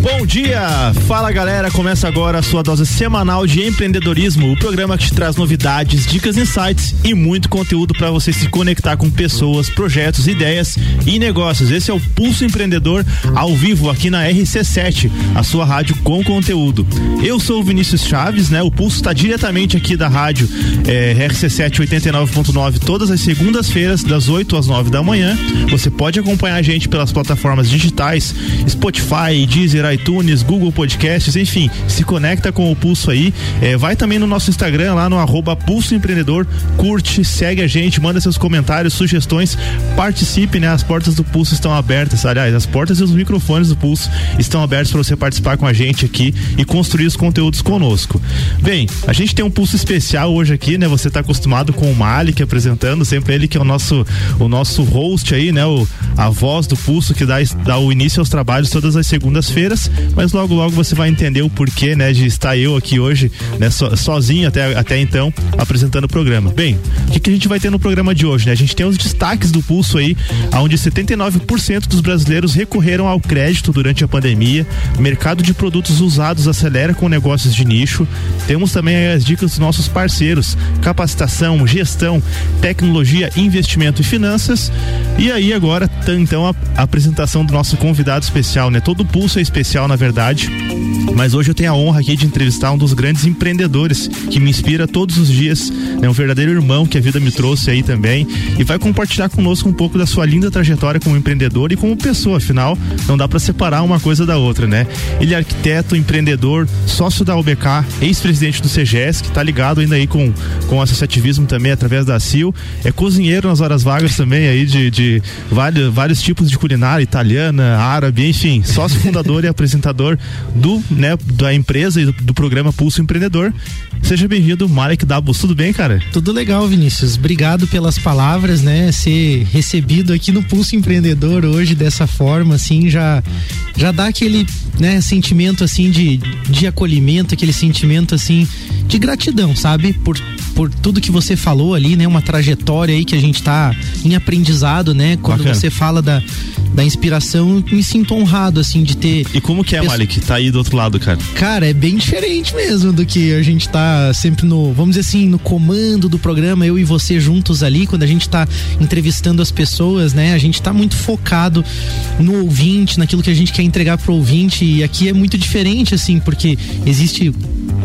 Bom dia! Fala galera, começa agora a sua dose semanal de empreendedorismo, o programa que te traz novidades, dicas, insights e muito conteúdo para você se conectar com pessoas, projetos, ideias e negócios. Esse é o Pulso Empreendedor ao vivo aqui na RC7, a sua rádio com conteúdo. Eu sou o Vinícius Chaves, né? O Pulso está diretamente aqui da rádio é, RC7 89.9 todas as segundas-feiras, das 8 às 9 da manhã. Você pode acompanhar a gente pelas plataformas digitais, Spotify, Deezer, iTunes, Google Podcasts, enfim, se conecta com o Pulso aí. É, vai também no nosso Instagram, lá no arroba Pulso Empreendedor, curte, segue a gente, manda seus comentários, sugestões, participe, né? As portas do Pulso estão abertas, aliás, as portas e os microfones do Pulso estão abertos para você participar com a gente aqui e construir os conteúdos conosco. Bem, a gente tem um Pulso especial hoje aqui, né? Você está acostumado com o Malik apresentando, sempre ele que é o nosso o nosso host aí, né? O, a voz do Pulso que dá, dá o início aos trabalhos todas as segundas-feiras mas logo logo você vai entender o porquê, né, de estar eu aqui hoje, né, so, sozinho até, até então, apresentando o programa. Bem, o que, que a gente vai ter no programa de hoje, né? A gente tem os destaques do pulso aí, onde 79% dos brasileiros recorreram ao crédito durante a pandemia, mercado de produtos usados acelera com negócios de nicho. Temos também as dicas dos nossos parceiros, capacitação, gestão, tecnologia, investimento e finanças. E aí agora, então, a, a apresentação do nosso convidado especial, né? Todo pulso é especial especial, na verdade. Mas hoje eu tenho a honra aqui de entrevistar um dos grandes empreendedores que me inspira todos os dias, né? Um verdadeiro irmão que a vida me trouxe aí também e vai compartilhar conosco um pouco da sua linda trajetória como empreendedor e como pessoa, afinal, não dá para separar uma coisa da outra, né? Ele é arquiteto, empreendedor, sócio da UBK, ex-presidente do CGS, que tá ligado ainda aí com, com associativismo também através da CIL, é cozinheiro nas horas vagas também aí de, de vários, vários tipos de culinária, italiana, árabe, enfim, sócio fundador e apresentador do, né, da empresa e do, do programa Pulso Empreendedor. Seja bem-vindo, Marek Dabos. Tudo bem, cara? Tudo legal, Vinícius. Obrigado pelas palavras, né? Ser recebido aqui no Pulso Empreendedor hoje dessa forma, assim, já já dá aquele, né, sentimento assim de, de acolhimento, aquele sentimento assim de gratidão, sabe? Por por tudo que você falou ali, né? Uma trajetória aí que a gente tá em aprendizado, né? Quando Bacana. você fala da, da inspiração, me sinto honrado, assim, de ter. E como que é, pessoa... Malik? Tá aí do outro lado, cara? Cara, é bem diferente mesmo do que a gente tá sempre no, vamos dizer assim, no comando do programa, eu e você juntos ali, quando a gente tá entrevistando as pessoas, né? A gente tá muito focado no ouvinte, naquilo que a gente quer entregar pro ouvinte. E aqui é muito diferente, assim, porque existe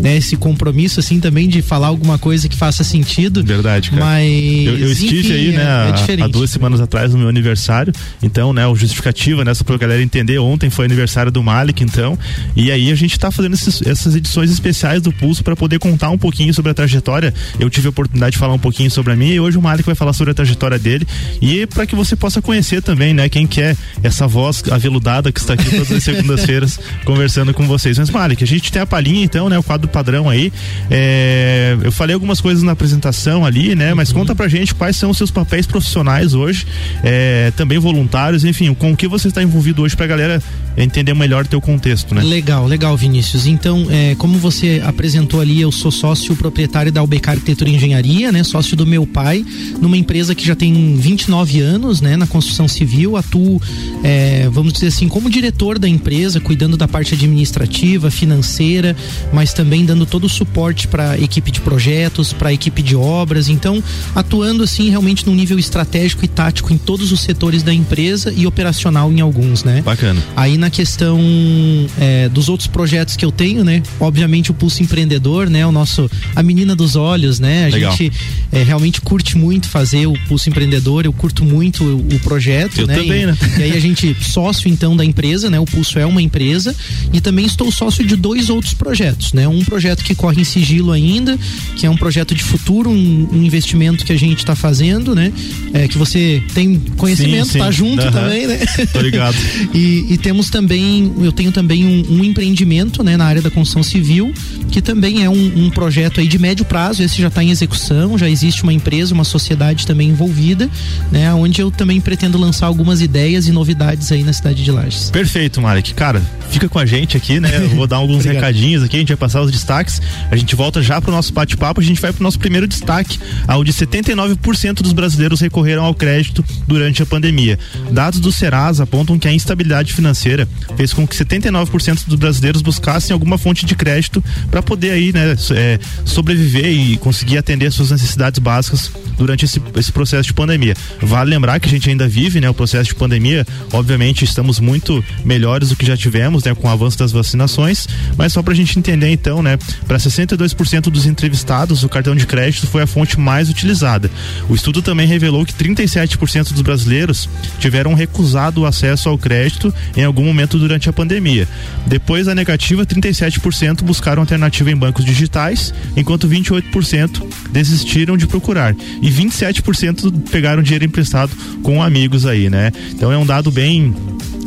né, esse compromisso, assim, também de falar alguma coisa que faça sentido. Verdade, cara. Mas. Eu, eu estive aí, né, é, é há duas semanas atrás no meu aniversário. Então, né, o justificativa, né, só pra galera entender, ontem foi aniversário do Malik, então. E aí a gente tá fazendo esses, essas edições especiais do Pulso para poder contar um pouquinho sobre a trajetória. Eu tive a oportunidade de falar um pouquinho sobre a minha e hoje o Malik vai falar sobre a trajetória dele. E para que você possa conhecer também, né, quem que é essa voz aveludada que está aqui todas as segundas-feiras conversando com vocês. Mas, Malik, a gente tem a palhinha, então, né, o quadro padrão aí. É, eu falei algumas coisas na apresentação ali, né? Mas uhum. conta pra gente quais são os seus papéis profissionais hoje, é, também voluntários, enfim, com o que você está envolvido hoje pra galera entender melhor o teu contexto, né? Legal, legal, Vinícius. Então, é, como você apresentou ali, eu sou sócio proprietário da UBK Arquitetura e Engenharia, né? Sócio do meu pai, numa empresa que já tem 29 anos, né? Na construção civil, atuo, é, vamos dizer assim, como diretor da empresa, cuidando da parte administrativa, financeira, mas também dando todo o suporte para equipe de projetos, para a equipe de obras, então atuando assim realmente num nível estratégico e tático em todos os setores da empresa e operacional em alguns, né? Bacana. Aí na questão é, dos outros projetos que eu tenho, né? Obviamente o Pulso Empreendedor, né? O nosso a menina dos olhos, né? A Legal. gente é, realmente curte muito fazer o Pulso Empreendedor, eu curto muito o, o projeto, eu né? Também, e, né? E aí a gente sócio então da empresa, né? O Pulso é uma empresa e também estou sócio de dois outros projetos, né? Um projeto que corre em sigilo ainda, que é um projeto projeto de futuro, um, um investimento que a gente está fazendo, né? É, que você tem conhecimento, sim, sim. tá junto uhum. também, né? Tô ligado. e, e, temos também, eu tenho também um, um, empreendimento, né, na área da construção civil, que também é um, um projeto aí de médio prazo, esse já está em execução, já existe uma empresa, uma sociedade também envolvida, né? Onde eu também pretendo lançar algumas ideias e novidades aí na cidade de Lages. Perfeito, Marek. Cara, fica com a gente aqui, né? Eu vou dar alguns recadinhos aqui, a gente vai passar os destaques. A gente volta já para o nosso bate-papo. A gente vai para o nosso primeiro destaque, onde 79% dos brasileiros recorreram ao crédito durante a pandemia. Dados do Serasa apontam que a instabilidade financeira fez com que 79% dos brasileiros buscassem alguma fonte de crédito para poder aí, né, é, sobreviver e conseguir atender suas necessidades básicas durante esse, esse processo de pandemia. Vale lembrar que a gente ainda vive, né, o processo de pandemia. Obviamente estamos muito melhores do que já tivemos, né, com o avanço das vacinações. Mas só para a gente entender então, né, para 62% dos entrevistados, o cartão de crédito foi a fonte mais utilizada. O estudo também revelou que 37% dos brasileiros tiveram recusado o acesso ao crédito em algum momento durante a pandemia. Depois da negativa, 37% buscaram alternativa em bancos digitais, enquanto 28% desistiram de procurar e 27% pegaram dinheiro emprestado com amigos aí, né? Então é um dado bem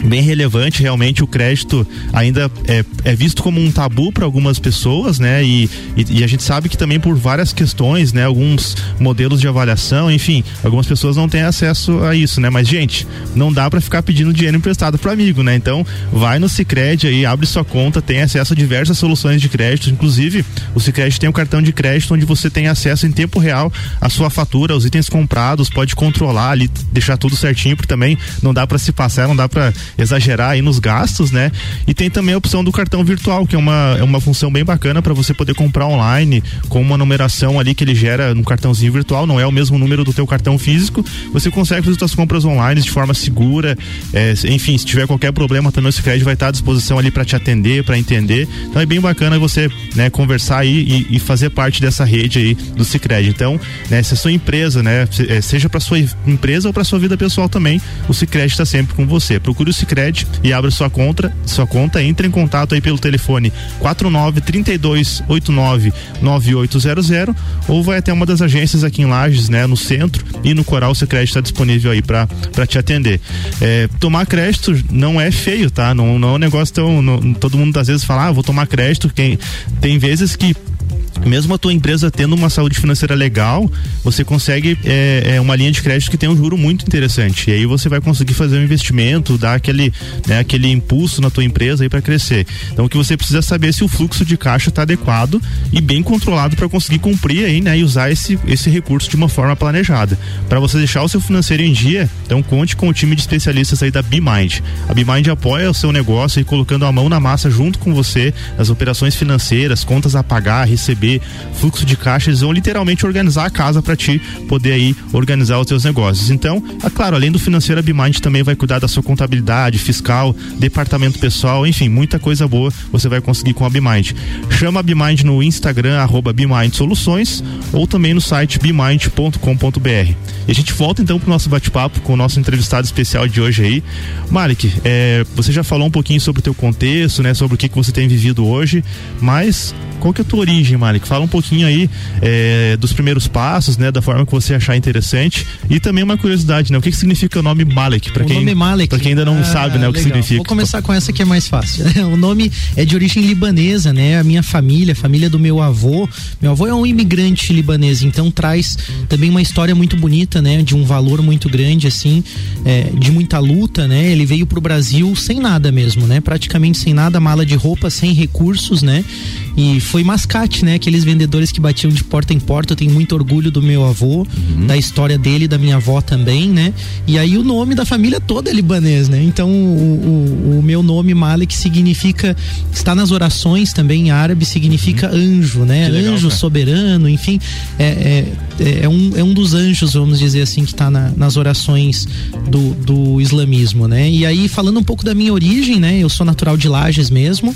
bem relevante realmente o crédito ainda é, é visto como um tabu para algumas pessoas né? E, e, e, a gente sabe que também por várias questões né? Alguns modelos de avaliação enfim algumas pessoas não têm acesso a isso né? Mas gente não dá para ficar pedindo dinheiro emprestado para amigo né? Então vai no Sicredi aí abre sua conta tem acesso a diversas soluções de crédito. Inclusive o Sicredi tem um cartão de crédito onde você tem acesso em tempo real à sua fatura os itens comprados pode controlar ali deixar tudo certinho porque também não dá para se passar não dá para exagerar aí nos gastos, né? E tem também a opção do cartão virtual, que é uma, é uma função bem bacana para você poder comprar online com uma numeração ali que ele gera no cartãozinho virtual, não é o mesmo número do teu cartão físico. Você consegue fazer suas compras online de forma segura. É, enfim, se tiver qualquer problema, também o Cicred vai estar à disposição ali para te atender, para entender. Então é bem bacana você, né, conversar aí e, e fazer parte dessa rede aí do Cicred. Então, né, se a sua empresa, né, é, seja para sua empresa ou para sua vida pessoal também, o Cicred está sempre com você. Procure o Cicred e abra sua conta, sua conta, entre em contato aí pelo telefone 49 32 89 9800 ou vai até uma das agências aqui em Lages, né, no centro e no Coral o Cicred está disponível aí para te atender. É, tomar crédito não é feio, tá? Não, não é um negócio tão. Não, todo mundo às vezes fala, ah, vou tomar crédito. Quem, tem vezes que mesmo a tua empresa tendo uma saúde financeira legal, você consegue é, é, uma linha de crédito que tem um juro muito interessante. E aí você vai conseguir fazer um investimento, dar aquele, né, aquele impulso na tua empresa aí para crescer. Então o que você precisa saber é se o fluxo de caixa está adequado e bem controlado para conseguir cumprir aí, né, e usar esse, esse recurso de uma forma planejada. Para você deixar o seu financeiro em dia, então conte com o time de especialistas aí da BeMind. A BeMind apoia o seu negócio e colocando a mão na massa junto com você nas operações financeiras, contas a pagar, receber fluxo de caixa, eles vão literalmente organizar a casa para ti poder aí organizar os teus negócios. Então, é claro, além do financeiro, a Bimind também vai cuidar da sua contabilidade, fiscal, departamento pessoal, enfim, muita coisa boa você vai conseguir com a Bimind. Chama a Bimind no Instagram, arroba Bimind Soluções, ou também no site bimind.com.br. E a gente volta então pro nosso bate-papo com o nosso entrevistado especial de hoje aí. Malik, é, você já falou um pouquinho sobre o teu contexto, né? Sobre o que, que você tem vivido hoje, mas qual que é a tua origem, Malik? Fala um pouquinho aí é, dos primeiros passos, né? Da forma que você achar interessante. E também uma curiosidade, né? O que, que significa o nome Malik? Para quem, nome quem ainda não ah, sabe, né? O que significa. Vou começar com essa que é mais fácil. o nome é de origem libanesa, né? A minha família, a família do meu avô. Meu avô é um imigrante libanês, então traz também uma história muito bonita, né? De um valor muito grande, assim, é, de muita luta, né? Ele veio pro Brasil sem nada mesmo, né? Praticamente sem nada, mala de roupa, sem recursos, né? E foi mascate, né? Aqueles vendedores que batiam de porta em porta. Eu tenho muito orgulho do meu avô, uhum. da história dele, da minha avó também, né? E aí o nome da família toda é libanês, né? Então o, o, o meu nome Malik significa, está nas orações também em árabe, significa uhum. anjo, né? Legal, anjo cara. soberano, enfim. É, é, é, é, um, é um dos anjos, vamos dizer assim, que está na, nas orações do, do islamismo, né? E aí, falando um pouco da minha origem, né? Eu sou natural de Lages mesmo,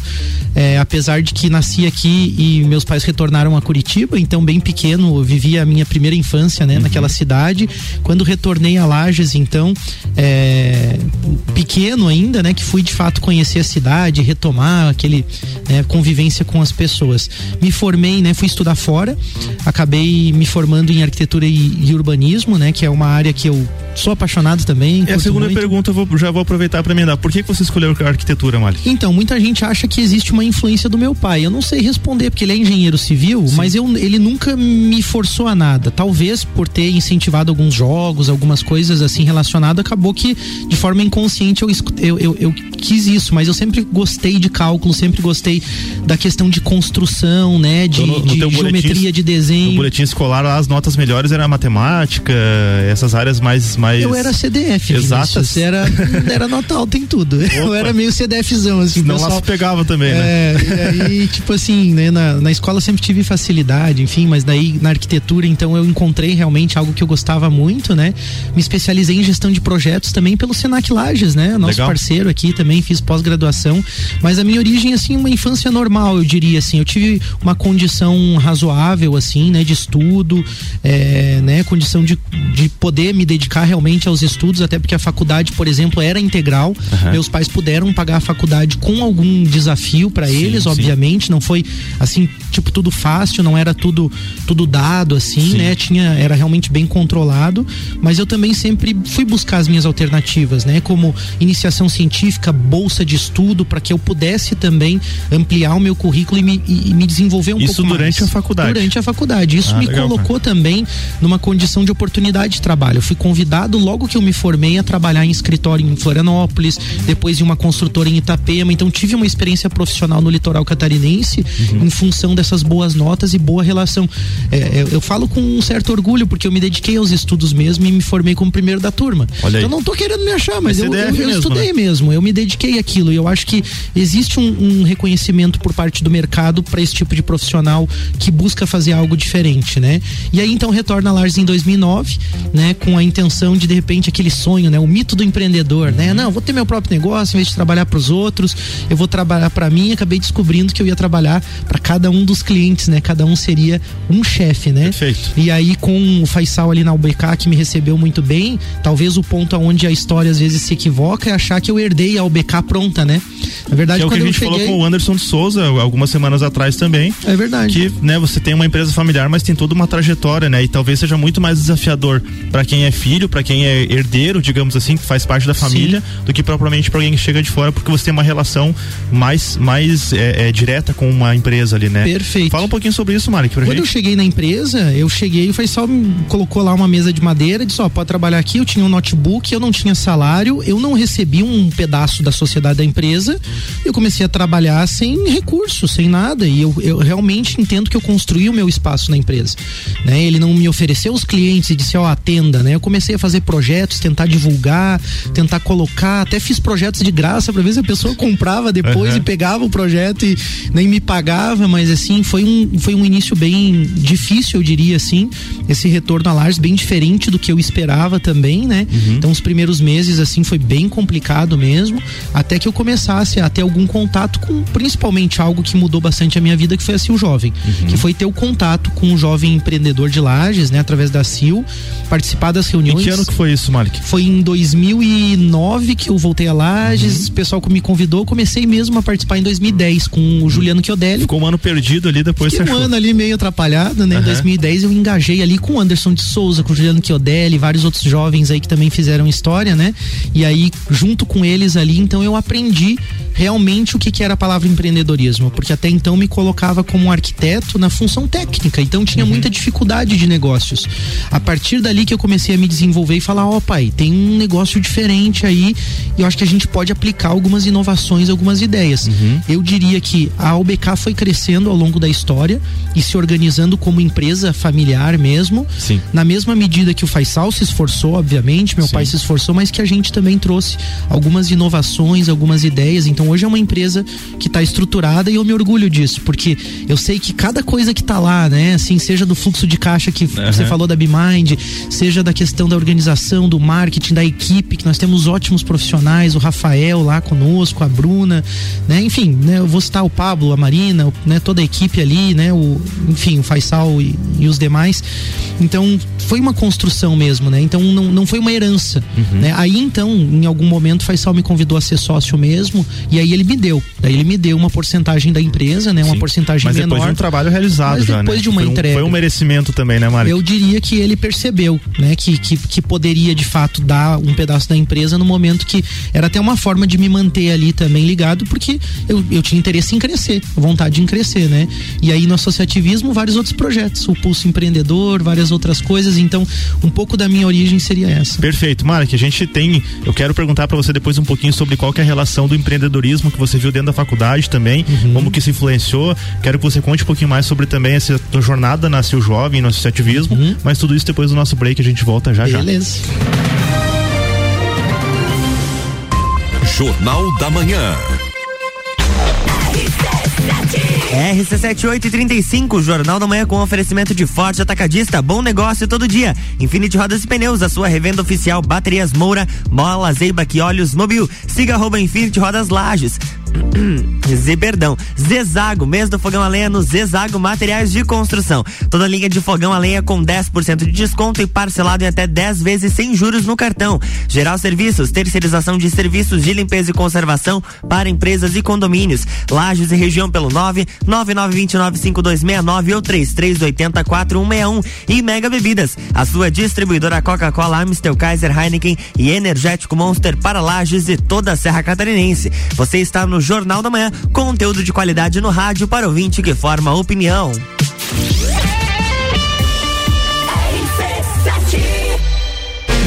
é, apesar de que nasci aqui e meus pais retornaram a Curitiba, então bem pequeno, vivi a minha primeira infância, né, uhum. naquela cidade. Quando retornei a Lages, então, é, pequeno ainda, né, que fui de fato conhecer a cidade, retomar aquele né, convivência com as pessoas. Me formei, né, fui estudar fora, acabei me formando em arquitetura e, e urbanismo, né, que é uma área que eu sou apaixonado também. É a segunda muito. pergunta, eu vou, já vou aproveitar para emendar. Por que, que você escolheu a arquitetura, Mali? Então, muita gente acha que existe uma influência do meu pai. Eu não sei sei responder, porque ele é engenheiro civil, Sim. mas eu, ele nunca me forçou a nada. Talvez por ter incentivado alguns jogos, algumas coisas assim relacionadas, acabou que de forma inconsciente eu, eu, eu, eu quis isso, mas eu sempre gostei de cálculo, sempre gostei da questão de construção, né? De, então, no, de geometria, boletim, de desenho. No boletim escolar, as notas melhores eram matemática, essas áreas mais. mais... Eu era CDF, Exatas. Era, era nota alta em tudo. Opa. Eu era meio CDFzão, assim. Não pessoal... lá se pegava também, né? É, e aí, tipo assim, né? Na, na escola sempre tive facilidade, enfim, mas daí na arquitetura, então eu encontrei realmente algo que eu gostava muito, né? Me especializei em gestão de projetos também pelo Senac Lages, né? Nosso Legal. parceiro aqui também, fiz pós-graduação, mas a minha origem, assim, uma infância normal, eu diria assim. Eu tive uma condição razoável, assim, né? De estudo, é, né? Condição de, de poder me dedicar realmente aos estudos, até porque a faculdade, por exemplo, era integral. Uhum. Meus pais puderam pagar a faculdade com algum desafio para eles, sim. obviamente. Não foi assim, tipo, tudo fácil, não era tudo tudo dado, assim, sim. né? Tinha, era realmente bem controlado. Mas eu também sempre fui buscar as minhas alternativas, né? Como iniciação científica, bolsa de estudo, para que eu pudesse também ampliar o meu currículo e me, e, e me desenvolver um Isso pouco mais. Isso durante a faculdade? Durante a faculdade. Isso ah, me legal, colocou cara. também numa condição de oportunidade de trabalho. Eu fui convidado logo que eu me formei a trabalhar em escritório em Florianópolis, depois em uma construtora em Itapema. Então tive uma experiência profissional no litoral catarinense uhum. em função dessas boas notas e boa relação. É, eu, eu, falo com um certo orgulho porque eu me dediquei aos estudos mesmo e me formei como primeiro da turma. Olha aí. Eu não tô querendo me achar, mas eu, eu, eu mesmo, estudei né? mesmo. Eu me dediquei àquilo. E eu acho que existe um, um reconhecimento por parte do mercado para esse tipo de profissional que busca fazer algo diferente, né? E aí então retorna a Lars em 2009, né? Com a intenção de de repente aquele sonho, né? O mito do empreendedor, né? Não, vou ter meu próprio negócio, em vez de trabalhar para os outros, eu vou trabalhar para mim. Acabei descobrindo que eu ia trabalhar para cada um dos clientes, né? Cada um seria um chefe, né? Perfeito. E aí com o Faisal ali na UBK que me recebeu muito bem, talvez o ponto aonde a história às vezes se equivoca é achar que eu herdei a UBK pronta, né? Na verdade, que é o que a gente cheguei... falou com o Anderson de Souza algumas semanas atrás também. É verdade. Que, né, você tem uma empresa familiar, mas tem toda uma trajetória, né? E talvez seja muito mais desafiador para quem é filho, para quem é herdeiro, digamos assim, que faz parte da família, Sim. do que propriamente para alguém que chega de fora, porque você tem uma relação mais, mais é, é, direta com uma empresa ali, né? Perfeito. Fala um pouquinho sobre isso, Mari. Quando gente. eu cheguei na empresa, eu cheguei e o Faisal colocou lá uma mesa de madeira e disse: Ó, pode trabalhar aqui. Eu tinha um notebook, eu não tinha salário, eu não recebi um pedaço da sociedade da empresa. Eu comecei a trabalhar sem recursos, sem nada. E eu, eu realmente entendo que eu construí o meu espaço na empresa. Né? Ele não me ofereceu os clientes e disse: Ó, atenda, né? Eu comecei a fazer projetos, tentar divulgar, tentar colocar. Até fiz projetos de graça para ver se a pessoa comprava depois uhum. e pegava o projeto e nem me pagava. Mas assim, foi um, foi um início bem difícil, eu diria assim. Esse retorno a Lars bem diferente do que eu esperava também, né? Uhum. Então, os primeiros meses, assim, foi bem complicado mesmo. Até que eu começasse a ter algum contato com, principalmente, algo que mudou bastante a minha vida, que foi a Sil Jovem. Uhum. Que foi ter o contato com um jovem empreendedor de Lages, né? Através da Sil, participar das reuniões. Em que ano que foi isso, Malik? Foi em 2009 que eu voltei a Lages, uhum. o pessoal que me convidou, comecei mesmo a participar em 2010 com o Juliano Ficou um ano perdido ali, depois Fiquei um achou. ano ali meio atrapalhado, né? Em 2010 eu engajei ali com o Anderson de Souza, com o Juliano Chiodelli, vários outros jovens aí que também fizeram história, né? E aí, junto com eles ali, então eu aprendi realmente o que, que era a palavra empreendedorismo, porque até então me colocava como um arquiteto na função técnica, então tinha uhum. muita dificuldade de negócios. A partir dali que eu comecei a me desenvolver e falar, ó oh, pai, tem um negócio diferente aí e eu acho que a gente pode aplicar algumas inovações, algumas ideias. Uhum. Eu diria que a Foi crescendo ao longo da história e se organizando como empresa familiar mesmo, Sim. na mesma medida que o Faisal se esforçou, obviamente, meu Sim. pai se esforçou, mas que a gente também trouxe algumas inovações, algumas ideias, então hoje é uma empresa que está estruturada e eu me orgulho disso, porque eu sei que cada coisa que está lá, né, assim, seja do fluxo de caixa que uhum. você falou da BeMind, seja da questão da organização, do marketing, da equipe, que nós temos ótimos profissionais, o Rafael lá conosco, a Bruna, né, enfim, né, eu vou citar o Pablo, a Marina, né, toda a equipe ali, né, o, enfim, o Faisal e, e os demais. Então, foi uma construção mesmo, né? Então não, não foi uma herança, uhum. né? Aí então, em algum momento, Faisal me convidou a ser sócio mesmo e aí ele me deu. Daí ele me deu uma porcentagem da empresa, né? Uma Sim, porcentagem mas menor. Mas depois de um trabalho realizado mas já, depois né? de uma foi entrega. Um, foi um merecimento também, né, Mário? Eu diria que ele percebeu, né? Que, que, que poderia de fato dar um pedaço da empresa no momento que era até uma forma de me manter ali também ligado, porque eu, eu tinha interesse em crescer, vontade em crescer, né? E aí no associativismo, vários outros projetos, o Pulso Empreendedor, várias outras coisas. Então, um pouco da minha origem seria essa. Perfeito. Mara, que a gente tem. Eu quero perguntar para você depois um pouquinho sobre qual é a relação do empreendedorismo que você viu dentro da faculdade também, uhum. como que se influenciou. Quero que você conte um pouquinho mais sobre também essa tua jornada nasceu jovem no associativismo, uhum. mas tudo isso depois do nosso break a gente volta já Beleza. já. Beleza. Jornal da Manhã. RC7835, Jornal da Manhã com oferecimento de Forte Atacadista, bom negócio todo dia. Infinity Rodas e Pneus, a sua revenda oficial, baterias Moura, Mola, Zeiba, que Olhos Mobil. Siga arroba Infinity Rodas Lages. Zé, perdão. Zezago, mês do fogão a lenha no Zezago Materiais de Construção. Toda linha de fogão a lenha com 10% de desconto e parcelado em até 10 vezes sem juros no cartão. Geral Serviços, terceirização de serviços de limpeza e conservação para empresas e condomínios. Lages e região pelo 9 99295269 ou 33804161 e Mega Bebidas, a sua distribuidora Coca-Cola, Amstel, Kaiser, Heineken e Energético Monster para Lages e toda a Serra Catarinense. Você está no Jornal da Manhã, conteúdo de qualidade no rádio para ouvinte que forma opinião.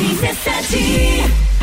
RC7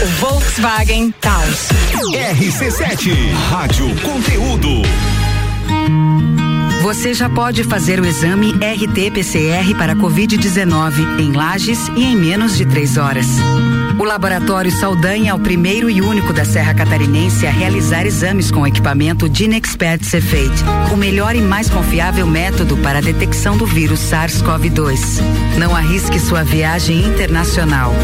o Volkswagen Taos. RC7 Rádio Conteúdo. Você já pode fazer o exame RT-PCR para Covid-19 em Lages e em menos de três horas. O Laboratório Saldanha é o primeiro e único da Serra Catarinense a realizar exames com equipamento Dinexpert Cefate, o melhor e mais confiável método para a detecção do vírus SARS-CoV-2. Não arrisque sua viagem internacional.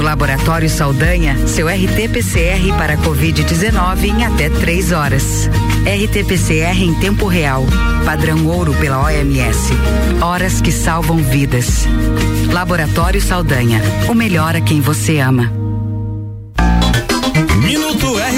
No Laboratório Saldanha, seu RT-PCR para Covid-19 em até três horas. RT-PCR em tempo real. Padrão ouro pela OMS. Horas que salvam vidas. Laboratório Saldanha. O melhor a quem você ama.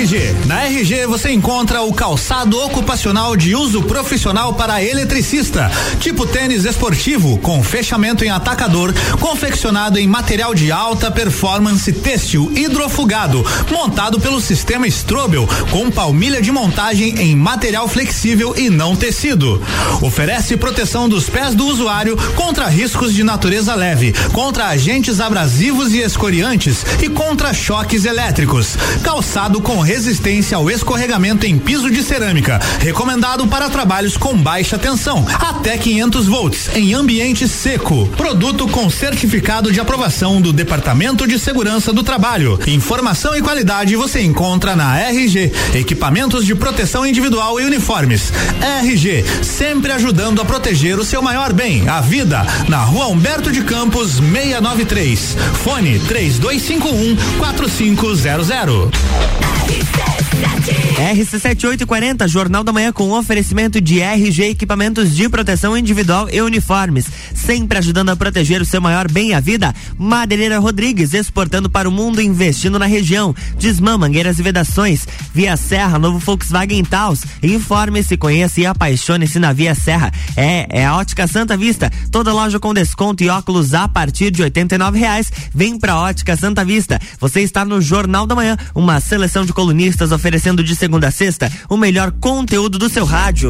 RG. Na RG você encontra o calçado ocupacional de uso profissional para eletricista, tipo tênis esportivo com fechamento em atacador, confeccionado em material de alta performance têxtil hidrofugado, montado pelo sistema Strobel, com palmilha de montagem em material flexível e não tecido. Oferece proteção dos pés do usuário contra riscos de natureza leve, contra agentes abrasivos e escoriantes e contra choques elétricos. Calçado com resistência ao escorregamento em piso de cerâmica, recomendado para trabalhos com baixa tensão, até 500 volts, em ambiente seco. Produto com certificado de aprovação do Departamento de Segurança do Trabalho. Informação e qualidade você encontra na RG, equipamentos de proteção individual e uniformes. RG, sempre ajudando a proteger o seu maior bem, a vida, na Rua Humberto de Campos 693. Fone 3251 4500. says RC7840, Jornal da Manhã com oferecimento de RG Equipamentos de Proteção Individual e Uniformes. Sempre ajudando a proteger o seu maior bem, a vida. Madeireira Rodrigues, exportando para o mundo, investindo na região. Desmã, mangueiras e vedações. Via Serra, novo Volkswagen Taos. Informe-se, conheça e apaixone-se na Via Serra. É, é a Ótica Santa Vista. Toda loja com desconto e óculos a partir de R$ reais. Vem pra Ótica Santa Vista. Você está no Jornal da Manhã, uma seleção de colunistas oferecendo de segunda a sexta o melhor conteúdo do seu rádio.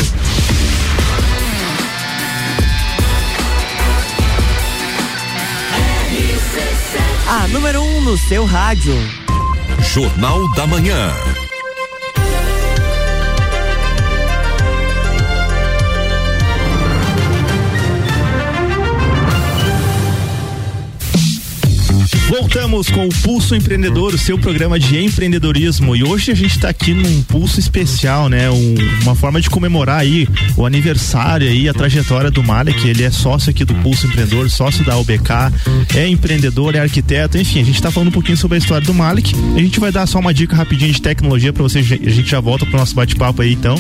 A número 1 um no seu rádio. Jornal da Manhã. Voltamos com o Pulso Empreendedor, o seu programa de empreendedorismo. E hoje a gente está aqui num pulso especial, né? Um, uma forma de comemorar aí o aniversário aí, a trajetória do Malek. Ele é sócio aqui do Pulso Empreendedor, sócio da UBK, é empreendedor, é arquiteto, enfim, a gente está falando um pouquinho sobre a história do Malek. A gente vai dar só uma dica rapidinha de tecnologia para vocês. A gente já volta pro nosso bate-papo aí, então.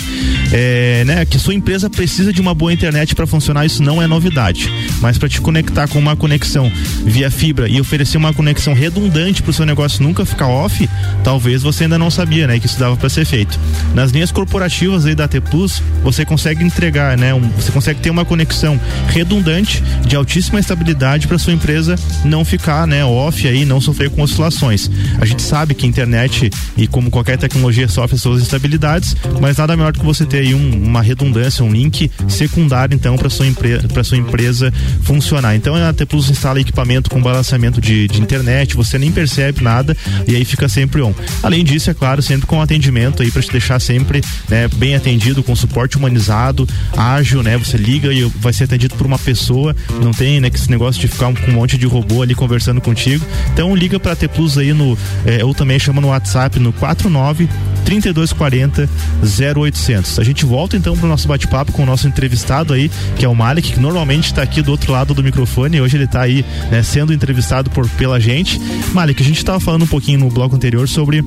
É, né? Que sua empresa precisa de uma boa internet para funcionar, isso não é novidade. Mas para te conectar com uma conexão via fibra e oferecer uma conexão redundante para o seu negócio nunca ficar off, talvez você ainda não sabia, né, que isso dava para ser feito. Nas linhas corporativas aí da T Plus, você consegue entregar, né, um, você consegue ter uma conexão redundante de altíssima estabilidade para sua empresa não ficar, né, off aí, não sofrer com oscilações. A gente sabe que a internet e como qualquer tecnologia sofre suas instabilidades, mas nada melhor do que você ter aí um, uma redundância, um link secundário então para sua empresa, para sua empresa funcionar. Então a T Plus instala equipamento com balanceamento de, de internet, você nem percebe nada e aí fica sempre on. Além disso, é claro, sempre com atendimento aí para te deixar sempre né, bem atendido, com suporte humanizado, ágil, né? Você liga e vai ser atendido por uma pessoa, não tem né, esse negócio de ficar com um monte de robô ali conversando contigo. Então liga para T Plus aí no, é, ou também chama no WhatsApp no 49 3240 0800. A gente volta então para o nosso bate-papo com o nosso entrevistado aí, que é o Malik, que normalmente está aqui do outro lado do microfone. Hoje ele está aí né, sendo entrevistado por, pela gente. Malik, a gente estava falando um pouquinho no bloco anterior sobre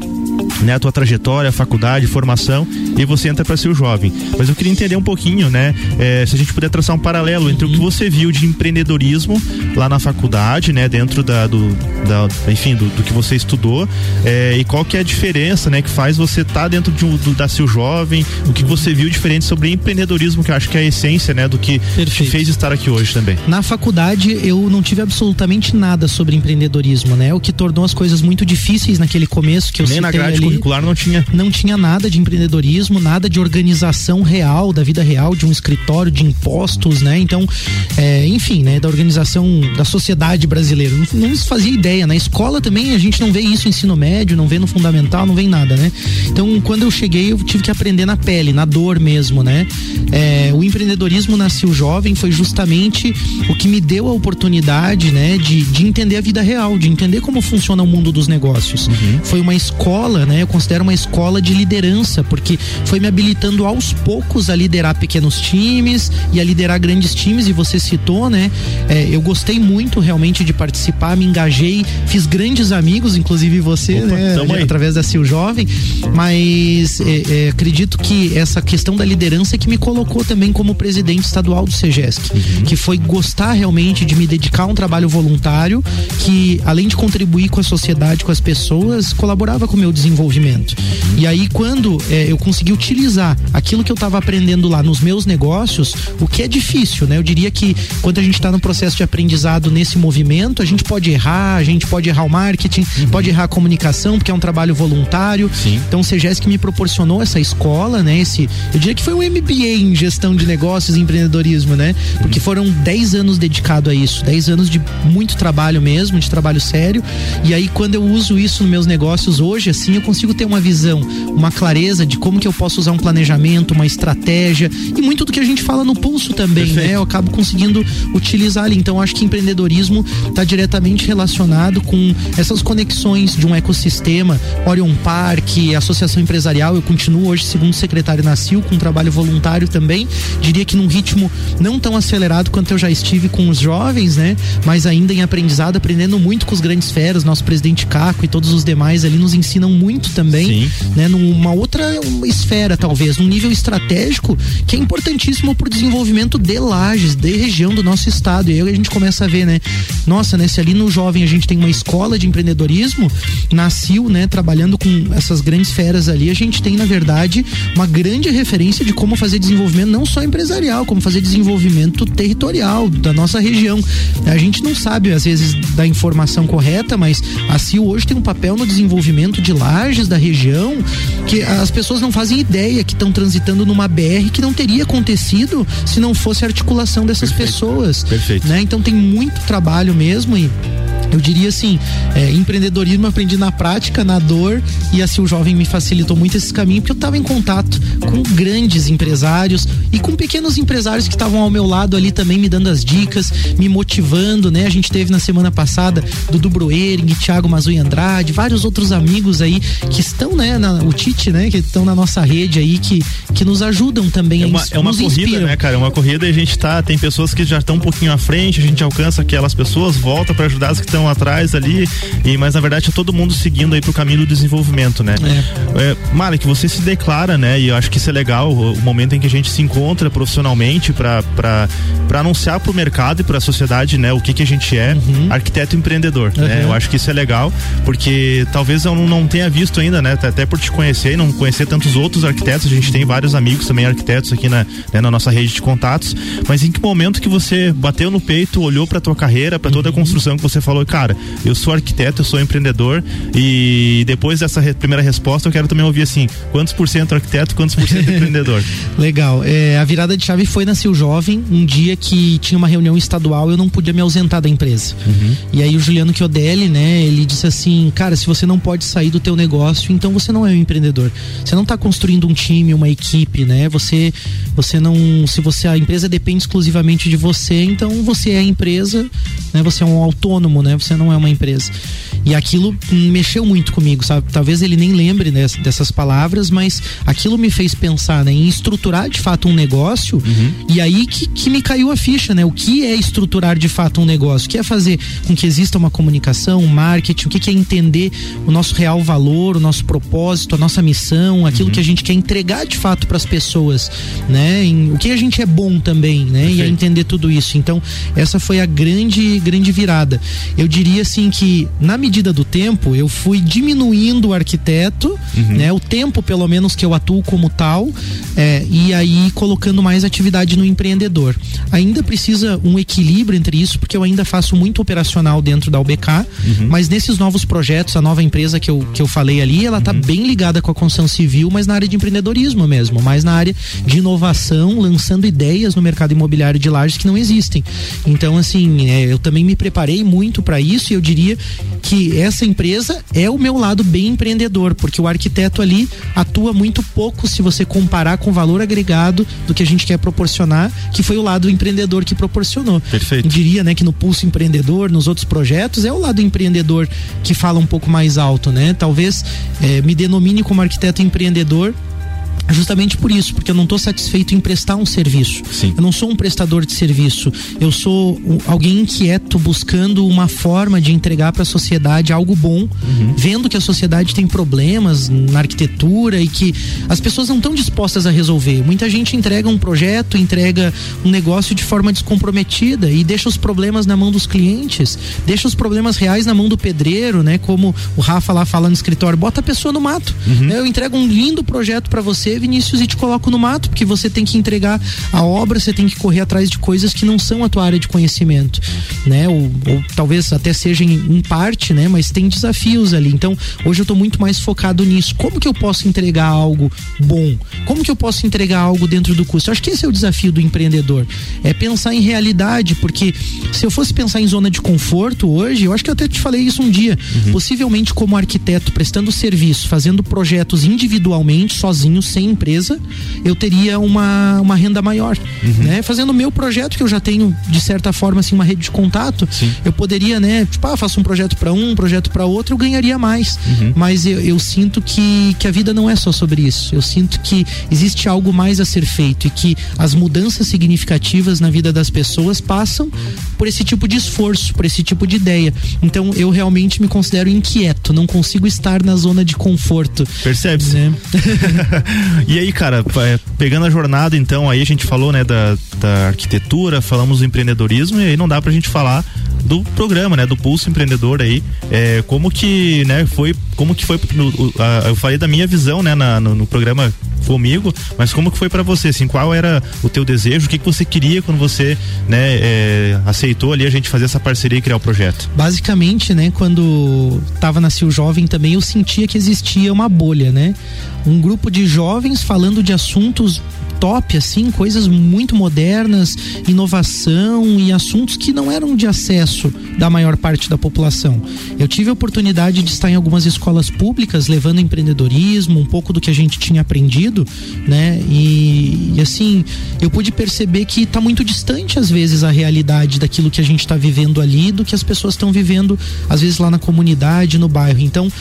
né, a tua trajetória, faculdade, formação, e você entra para ser o jovem. Mas eu queria entender um pouquinho, né, é, se a gente puder traçar um paralelo entre o que você viu de empreendedorismo lá na faculdade, né, dentro da, do, da enfim, do, do, que você estudou, é, e qual que é a diferença, né, que faz você estar tá dentro de um, do, da seu jovem, o que você viu diferente sobre empreendedorismo, que eu acho que é a essência, né, do que te fez estar aqui hoje também. Na faculdade eu não tive absolutamente nada sobre empreendedorismo, né, o que tornou as coisas muito difíceis naquele começo que eu Nem na grade ali, curricular não tinha. Não tinha nada de empreendedorismo, nada de organização real, da vida real, de um escritório, de impostos, né? Então, é, enfim, né? Da organização da sociedade brasileira. Não, não se fazia ideia. Na escola também a gente não vê isso ensino médio, não vê no fundamental, não vê em nada, né? Então, quando eu cheguei, eu tive que aprender na pele, na dor mesmo, né? É, o empreendedorismo nasceu jovem, foi justamente o que me deu a oportunidade, né? De, de entender a vida real, de entender como funciona o mundo dos negócios. Uhum. Foi uma escola, né? Eu considero uma escola de liderança, porque foi me habilitando aos poucos a liderar pequenos times e a liderar grandes times, e você citou, né? É, eu gostei muito realmente de participar, me engajei, fiz grandes amigos, inclusive você, Opa, né? Através da Sil Jovem, mas é, é, acredito que essa questão da liderança é que me colocou também como presidente estadual do CEGESC, uhum. que foi gostar realmente de me dedicar a um trabalho voluntário que, além de contribuir com a sociedade, com as pessoas, colaborava com o meu desenvolvimento. E aí, quando é, eu consegui utilizar aquilo que eu estava aprendendo lá nos meus negócios, o que é difícil, né? Eu diria que quando a gente está no processo de aprendizado nesse movimento, a gente pode errar, a gente pode errar o marketing, uhum. pode errar a comunicação, porque é um trabalho voluntário. Sim. Então, o CGS me proporcionou essa escola, né? Esse, eu diria que foi um MBA em gestão de negócios e empreendedorismo, né? Porque foram 10 anos dedicado a isso, 10 anos de muito trabalho mesmo, de trabalho sério. E aí, quando eu uso isso nos meus negócios hoje, assim, eu consigo ter uma visão, uma clareza de como que eu posso usar um planejamento, uma estratégia e muito do que a gente fala no pulso também, Perfeito. né? Eu acabo conseguindo utilizar ali. Então acho que empreendedorismo está diretamente relacionado com essas conexões de um ecossistema, Orion Park, Associação Empresarial. Eu continuo hoje segundo secretário na CIL com um trabalho voluntário também. Diria que num ritmo não tão acelerado quanto eu já estive com os jovens, né? Mas ainda em aprendizado, aprendendo muito com os grandes feras, nosso presidente Caco e todos os demais ali nos ensinam muito também, Sim. né? Numa outra esfera, talvez, num nível estratégico que é importantíssimo para o desenvolvimento de lajes, de região do nosso estado. E aí a gente começa a ver, né? Nossa, né? Se ali no jovem a gente tem uma escola de empreendedorismo, nasceu, né? Trabalhando com essas grandes feras ali, a gente tem, na verdade, uma grande referência de como fazer desenvolvimento não só empresarial, como fazer desenvolvimento territorial da nossa região. A gente não sabe, às vezes, da informação correta, mas a CIO hoje tem um papel no desenvolvimento de lajes da região que as pessoas não fazem ideia que estão transitando numa BR que não teria acontecido se não fosse a articulação dessas Perfeito. pessoas. Perfeito. Né? Então tem muito trabalho mesmo e eu diria assim, é, empreendedorismo aprendi na prática, na dor, e assim o jovem me facilitou muito esse caminho, porque eu estava em contato com grandes empresários e com pequenos empresários que estavam ao meu lado ali também me dando as dicas, me motivando, né? A gente teve na semana passada Dudu Broering, Thiago Mazui Andrade, vários outros amigos aí que estão, né, na, o Tite, né, que estão na nossa rede aí, que, que nos ajudam também é uma, É uma corrida, inspiram. né, cara? É uma corrida e a gente tá, tem pessoas que já estão um pouquinho à frente, a gente alcança aquelas pessoas, volta para ajudar as que estão atrás ali, e, mas na verdade é todo mundo seguindo aí pro caminho do desenvolvimento, né? É. É, Malek, você se declara, né? E eu acho que isso é legal, o, o momento em que a gente se encontra profissionalmente para anunciar pro mercado e pra sociedade, né? O que que a gente é, uhum. arquiteto empreendedor, uhum. né? Eu acho que isso é legal, porque talvez eu não tenha visto ainda, né? Até por te conhecer e não conhecer tantos outros arquitetos, a gente tem vários amigos também arquitetos aqui na, né, na nossa rede de contatos, mas em que momento que você bateu no peito, olhou para tua carreira, para toda a uhum. construção que você falou, cara, eu sou arquiteto, eu sou empreendedor e depois dessa re primeira resposta eu quero também ouvir assim, quantos por cento arquiteto, quantos por cento empreendedor? Legal, é, a virada de chave foi nasceu jovem, um dia que tinha uma reunião estadual eu não podia me ausentar da empresa. Uhum. E aí o Juliano Chiodelli, né, ele disse assim, cara, se você não pode sair do teu negócio, então você não é um empreendedor. Você não está construindo um time, uma equipe, né? Você você não, se você a empresa depende exclusivamente de você, então você é a empresa, né? Você é um autônomo, né? Você não é uma empresa. E aquilo mexeu muito comigo, sabe? Talvez ele nem lembre dessas, dessas palavras, mas aquilo me fez pensar né, em estruturar de fato um negócio. Uhum. E aí que, que me caiu a ficha, né? O que é estruturar de fato um negócio? O que é fazer com que exista uma comunicação, um marketing? O que, que é entender o nosso real valor, o nosso propósito, a nossa missão, aquilo uhum. que a gente quer entregar de fato para as pessoas, né? Em, o que a gente é bom também, né? Perfeito. E é entender tudo isso. Então, essa foi a grande, grande virada. Eu diria assim que, na medida do tempo, eu fui diminuindo o arquiteto, uhum. né? O tempo, pelo menos, que eu atuo como tal, é, e aí colocando mais atividade no empreendedor. Ainda precisa um equilíbrio entre isso, porque eu ainda faço muito operacional dentro da UBK, uhum. mas nesses novos projetos, a nova empresa que eu, que eu falei ali, ela tá uhum. bem ligada com a construção civil, mas na área de empreendedorismo mesmo, mais na área de inovação, lançando ideias no mercado imobiliário de lajes que não existem. Então, assim, é, eu também me preparei muito para isso e eu diria que essa empresa é o meu lado bem empreendedor, porque o arquiteto ali atua muito pouco se você comparar com o valor agregado do que a gente quer proporcionar, que foi o lado empreendedor que proporcionou. Perfeito. Eu diria, né, que no pulso empreendedor, nos outros projetos, é o lado empreendedor que fala um pouco mais alto, né? Talvez é, me denomine como arquiteto empreendedor Justamente por isso, porque eu não estou satisfeito em prestar um serviço. Sim. Eu não sou um prestador de serviço. Eu sou alguém inquieto buscando uma forma de entregar para a sociedade algo bom, uhum. vendo que a sociedade tem problemas na arquitetura e que as pessoas não estão dispostas a resolver. Muita gente entrega um projeto, entrega um negócio de forma descomprometida e deixa os problemas na mão dos clientes, deixa os problemas reais na mão do pedreiro, né? Como o Rafa lá fala no escritório, bota a pessoa no mato. Uhum. Eu entrego um lindo projeto para você você, Vinícius, e te coloco no mato, porque você tem que entregar a obra, você tem que correr atrás de coisas que não são a tua área de conhecimento, né? Ou, ou talvez até seja em, parte, né? Mas tem desafios ali. Então, hoje eu tô muito mais focado nisso. Como que eu posso entregar algo bom? Como que eu posso entregar algo dentro do custo? Eu acho que esse é o desafio do empreendedor. É pensar em realidade, porque se eu fosse pensar em zona de conforto hoje, eu acho que eu até te falei isso um dia. Uhum. Possivelmente, como arquiteto, prestando serviço, fazendo projetos individualmente, sozinho, sem empresa, eu teria uma, uma renda maior. Uhum. Né? Fazendo o meu projeto, que eu já tenho, de certa forma, assim, uma rede de contato, Sim. eu poderia, né? Tipo, ah, faço um projeto para um, um projeto para outro, eu ganharia mais. Uhum. Mas eu, eu sinto que, que a vida não é só sobre isso. Eu sinto que existe algo mais a ser feito e que as mudanças significativas na vida das pessoas passam por esse tipo de esforço, por esse tipo de ideia. Então eu realmente me considero inquieto, não consigo estar na zona de conforto. Percebe-se. Né? e aí, cara, é, pegando a jornada, então, aí a gente falou, né, da, da arquitetura, falamos do empreendedorismo, e aí não dá pra gente falar do programa, né, do Pulso Empreendedor aí, é, como que, né, foi, como que foi, eu falei da minha visão, né, na, no, no programa comigo, mas como que foi para você, assim, qual era o teu desejo, o que que você queria quando você, né, é, aceitou ali a gente fazer essa parceria e criar o projeto? Basicamente, né, quando tava na Jovem também eu sentia que existia uma bolha, né? Um grupo de jovens falando de assuntos top, assim, coisas muito modernas, inovação e assuntos que não eram de acesso da maior parte da população. Eu tive a oportunidade de estar em algumas escolas públicas levando empreendedorismo, um pouco do que a gente tinha aprendido, né? E, e assim, eu pude perceber que está muito distante às vezes a realidade daquilo que a gente está vivendo ali do que as pessoas estão vivendo às vezes lá na comunidade, no bairro. Então,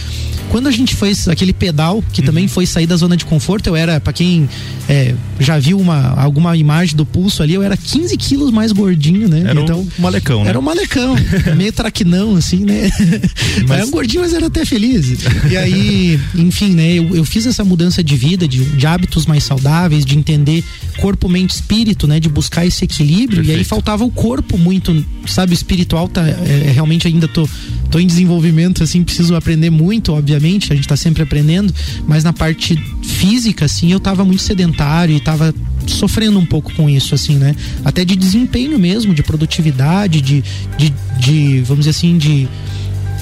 quando a gente fez aquele pedal, que uhum. também foi sair da zona de conforto, eu era, para quem é, já viu uma, alguma imagem do pulso ali, eu era 15 quilos mais gordinho, né? Era então, um malecão, né? Era um malecão, meio traquinão, assim, né? Mas... Era um gordinho, mas era até feliz. E aí, enfim, né? Eu, eu fiz essa mudança de vida, de, de hábitos mais saudáveis, de entender corpo, mente, espírito, né? De buscar esse equilíbrio. Perfeito. E aí faltava o corpo muito, sabe? O espiritual tá, é, realmente ainda tô, tô em desenvolvimento, assim, preciso aprender muito, obviamente, a gente tá sempre aprendendo, mas na parte física, assim, eu tava muito sedentário e tava sofrendo um pouco com isso, assim, né? Até de desempenho mesmo, de produtividade, de, de, de vamos dizer assim, de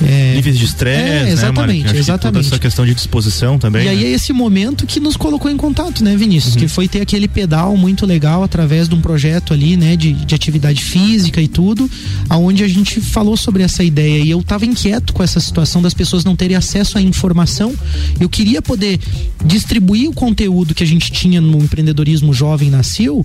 é, níveis de estresse, é, exatamente, né, exatamente. essa questão de disposição também. E aí né? é esse momento que nos colocou em contato, né, Vinícius? Uhum. Que foi ter aquele pedal muito legal através de um projeto ali, né, de, de atividade física e tudo, aonde a gente falou sobre essa ideia e eu estava inquieto com essa situação das pessoas não terem acesso à informação. Eu queria poder distribuir o conteúdo que a gente tinha no empreendedorismo jovem nasceu,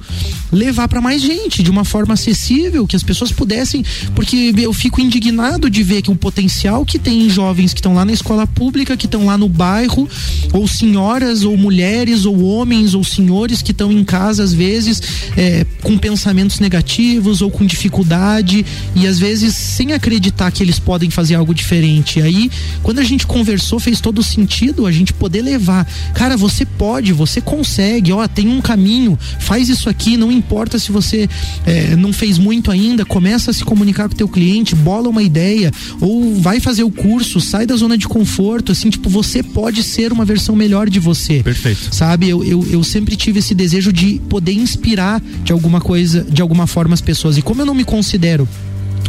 levar para mais gente de uma forma acessível, que as pessoas pudessem, porque eu fico indignado de ver que o potencial que tem jovens que estão lá na escola pública, que estão lá no bairro, ou senhoras, ou mulheres, ou homens, ou senhores que estão em casa, às vezes, é, com pensamentos negativos ou com dificuldade, e às vezes sem acreditar que eles podem fazer algo diferente. E aí, quando a gente conversou, fez todo sentido a gente poder levar. Cara, você pode, você consegue, ó, tem um caminho, faz isso aqui, não importa se você é, não fez muito ainda, começa a se comunicar com o teu cliente, bola uma ideia, ou vai vai fazer o curso, sai da zona de conforto, assim, tipo, você pode ser uma versão melhor de você. Perfeito. Sabe? Eu, eu, eu sempre tive esse desejo de poder inspirar de alguma coisa, de alguma forma as pessoas. E como eu não me considero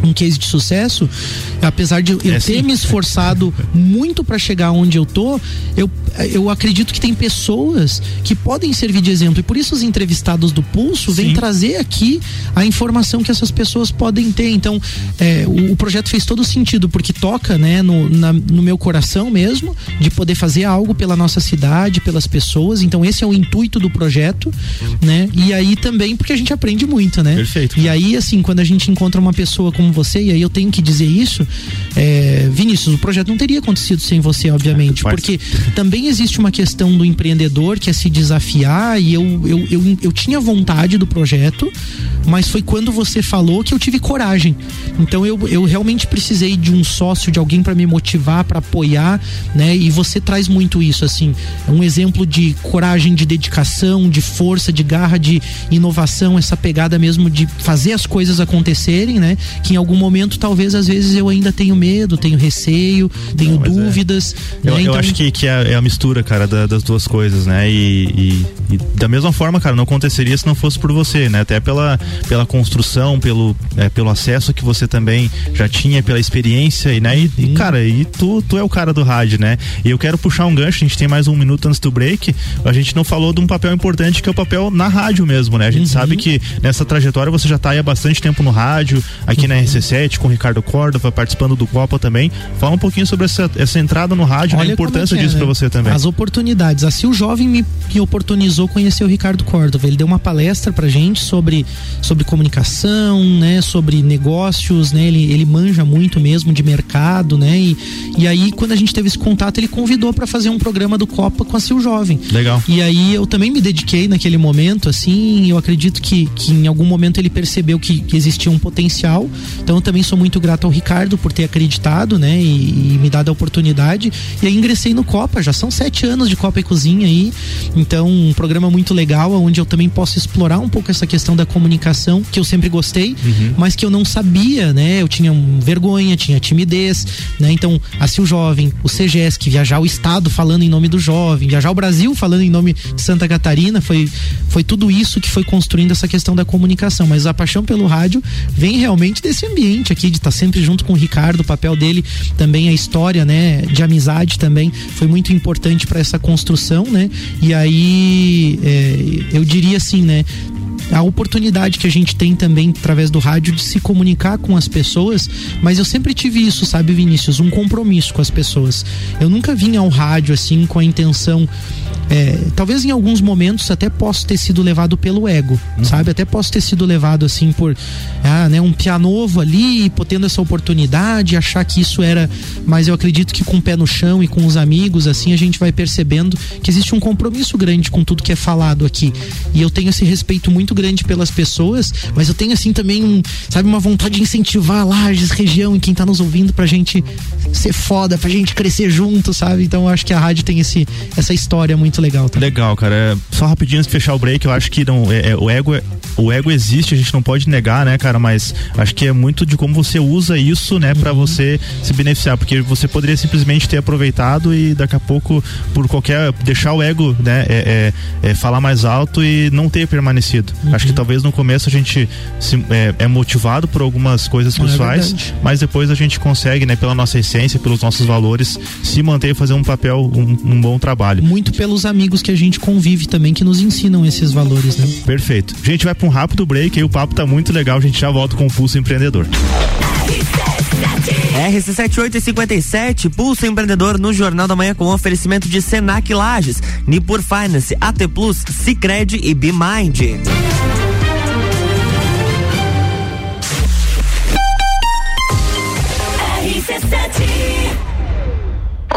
um case de sucesso, apesar de eu é ter sim. me esforçado muito para chegar onde eu tô, eu, eu acredito que tem pessoas que podem servir de exemplo. E por isso os entrevistados do Pulso vêm trazer aqui a informação que essas pessoas podem ter. Então, é, o, o, projeto fez todo sentido, porque toca né, no, na, no meu coração mesmo, de poder fazer algo pela nossa cidade, pelas pessoas. Então, esse é o intuito do projeto, né? E aí também porque a gente aprende muito, né? Perfeito. E aí, assim, quando a gente encontra uma pessoa como você, e aí eu tenho que dizer isso, é, Vinícius, o projeto não teria acontecido sem você, obviamente, porque também existe uma questão do empreendedor que é se desafiar e eu, eu, eu, eu tinha vontade do projeto, mas foi quando você falou que eu tive coragem. Então eu, eu realmente precisei de um sócio, de alguém para me motivar, para apoiar, né? E você traz muito isso, assim, um exemplo de coragem, de dedicação, de força, de garra, de inovação, essa pegada mesmo de fazer as coisas acontecerem, né? Que em algum momento, talvez, às vezes, eu ainda tenho medo, tenho receio, tenho Não, dúvidas. É. Né? Eu, então... eu, acho que, que é, é, a mistura, cara, da, das duas coisas, né? E, e, e, da mesma forma, cara, não aconteceria se não fosse por você, né? Até pela, pela construção, pelo, é, pelo acesso que você também já tinha, pela experiência, e, né? E, e, cara, e tu, tu é o cara do rádio, né? E eu quero puxar um gancho, a gente tem mais um minuto antes do break. A gente não falou de um papel importante que é o papel na rádio mesmo, né? A gente uhum. sabe que nessa trajetória você já está aí há bastante tempo no rádio, aqui uhum. na RC7, com o Ricardo Córdova, participando do Copa também. Fala um pouquinho sobre essa, essa entrada no rádio, né? a importância é, disso né? para você também. As oportunidades. Assim, o jovem me, me oportunizou conhecer o Ricardo Córdova. Ele deu uma palestra pra gente sobre, sobre comunicação, né? Sobre negócios, né? Ele, ele manja muito mesmo de mercado, né? E, e aí, quando a gente teve esse contato, ele convidou para fazer um programa do Copa com a Sil Jovem. Legal. E aí eu também me dediquei naquele momento, assim, eu acredito que, que em algum momento ele percebeu que, que existia um potencial. Então eu também sou muito grato ao Ricardo por ter acreditado, né? E, e me dado a oportunidade. E aí ingressei no Copa, já são sete anos de Copa e Cozinha aí. Então, um programa muito legal, onde eu também posso explorar um pouco essa questão da comunicação, que eu sempre gostei, uhum. mas que eu não sabia, né? Eu tinha vergonha, tinha timidez, né? Então, a Sil Jovem, o que viajar o Estado falando em nome do jovem, viajar o Brasil falando em nome de Santa Catarina, foi, foi tudo isso que foi construindo essa questão da comunicação. Mas a paixão pelo rádio vem realmente desse ambiente aqui, de estar sempre junto com o Ricardo, o papel dele também, a história, né, de amizade também foi muito importante para essa construção, né? E aí, é, eu diria assim, né? a oportunidade que a gente tem também através do rádio de se comunicar com as pessoas, mas eu sempre tive isso, sabe, Vinícius, um compromisso com as pessoas. Eu nunca vim ao rádio assim com a intenção é, talvez em alguns momentos até possa ter sido levado pelo ego, uhum. sabe? Até posso ter sido levado assim por ah, né, um pianovo ali, tendo essa oportunidade, achar que isso era. Mas eu acredito que com o pé no chão e com os amigos, assim, a gente vai percebendo que existe um compromisso grande com tudo que é falado aqui. E eu tenho esse respeito muito grande pelas pessoas, mas eu tenho assim também, um, sabe, uma vontade de incentivar Lages, região e quem tá nos ouvindo pra gente ser foda, pra gente crescer junto, sabe? Então eu acho que a rádio tem esse, essa história muito legal também. Legal, cara. É, só rapidinho antes de fechar o break, eu acho que não, é, é, o ego é, o ego existe, a gente não pode negar, né, cara, mas acho que é muito de como você usa isso, né, para uhum. você se beneficiar, porque você poderia simplesmente ter aproveitado e daqui a pouco por qualquer deixar o ego, né, é, é, é falar mais alto e não ter permanecido. Uhum. Acho que talvez no começo a gente se, é, é motivado por algumas coisas é pessoais, mas depois a gente consegue, né, pela nossa essência, pelos nossos valores, se manter e fazer um papel, um, um bom trabalho. Muito pelos amigos que a gente convive também que nos ensinam esses valores, né? Perfeito. A gente vai para um rápido break e o papo tá muito legal, a gente já volta com o Pulso Empreendedor. RC7857, Pulso Empreendedor no Jornal da Manhã com oferecimento de Senac Lages, Nipur Finance, AT Plus, Cicred e BeMind.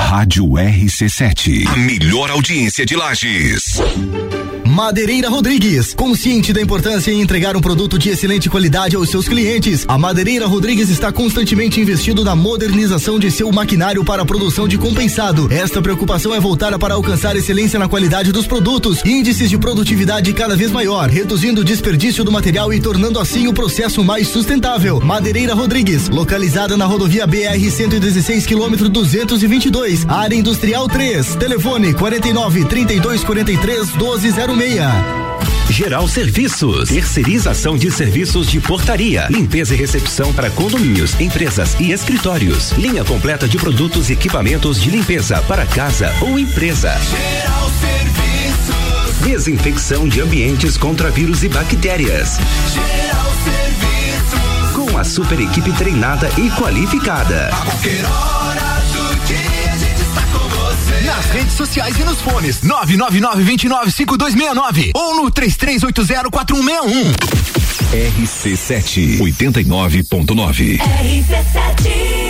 Rádio RC7. A melhor audiência de Lages. Madeireira Rodrigues, consciente da importância em entregar um produto de excelente qualidade aos seus clientes, a Madeireira Rodrigues está constantemente investindo na modernização de seu maquinário para a produção de compensado. Esta preocupação é voltada para alcançar excelência na qualidade dos produtos, índices de produtividade cada vez maior, reduzindo o desperdício do material e tornando assim o processo mais sustentável. Madeireira Rodrigues, localizada na rodovia BR 116 quilômetro 222, área industrial 3, telefone 49 32 43 1206. Geral Serviços, terceirização de serviços de portaria, limpeza e recepção para condomínios, empresas e escritórios. Linha completa de produtos e equipamentos de limpeza para casa ou empresa. Geral Serviços. Desinfecção de ambientes contra vírus e bactérias. Geral Serviços. Com a super equipe treinada e qualificada. A qualquer hora Nas redes sociais e nos fones. 999-295269 ou no 33804161. RC7 89.9. RC7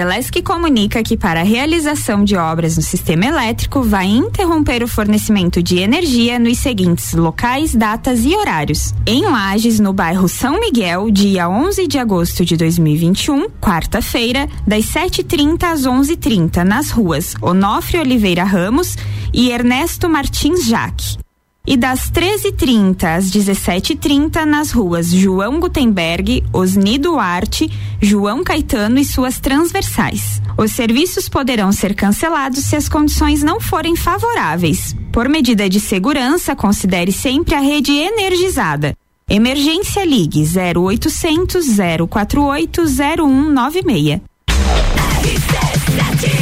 Celesc comunica que para a realização de obras no sistema elétrico vai interromper o fornecimento de energia nos seguintes locais, datas e horários. Em Lages, no bairro São Miguel, dia 11 de agosto de 2021, quarta-feira, das 7h30 às 11h30, nas ruas Onofre Oliveira Ramos e Ernesto Martins Jaque e das 13h30 às 17h30 nas ruas João Gutenberg, Osni Duarte, João Caetano e suas transversais. Os serviços poderão ser cancelados se as condições não forem favoráveis. Por medida de segurança, considere sempre a rede energizada. Emergência Ligue 0800 048 0196.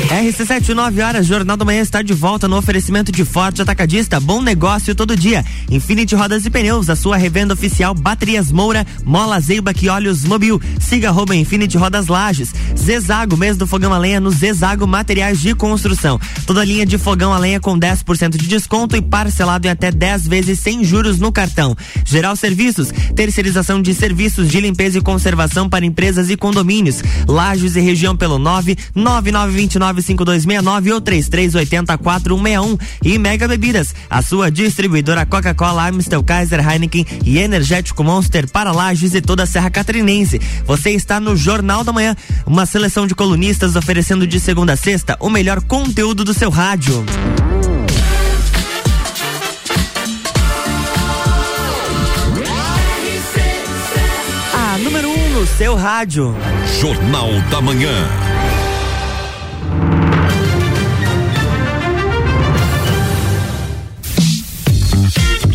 RC7, 9 horas, Jornal da Manhã está de volta no oferecimento de Forte Atacadista, bom negócio todo dia. Infinity Rodas e Pneus, a sua revenda oficial Baterias Moura, Mola Zeibach e Óleos Mobil. Siga arroba Infinity Rodas Lages. Zezago, mês do fogão a lenha no Zezago Materiais de Construção. Toda linha de fogão a lenha com 10% de desconto e parcelado em até 10 vezes sem juros no cartão. Geral Serviços, terceirização de serviços de limpeza e conservação para empresas e condomínios. Lages e região pelo 9 9929 5269 ou 33804161 e Mega Bebidas, a sua distribuidora Coca-Cola, Amstel, Kaiser, Heineken e Energético Monster para Lages e toda a Serra Catarinense. Você está no Jornal da Manhã, uma seleção de colunistas oferecendo de segunda a sexta o melhor conteúdo do seu rádio. A número 1 um no seu rádio. Jornal da Manhã.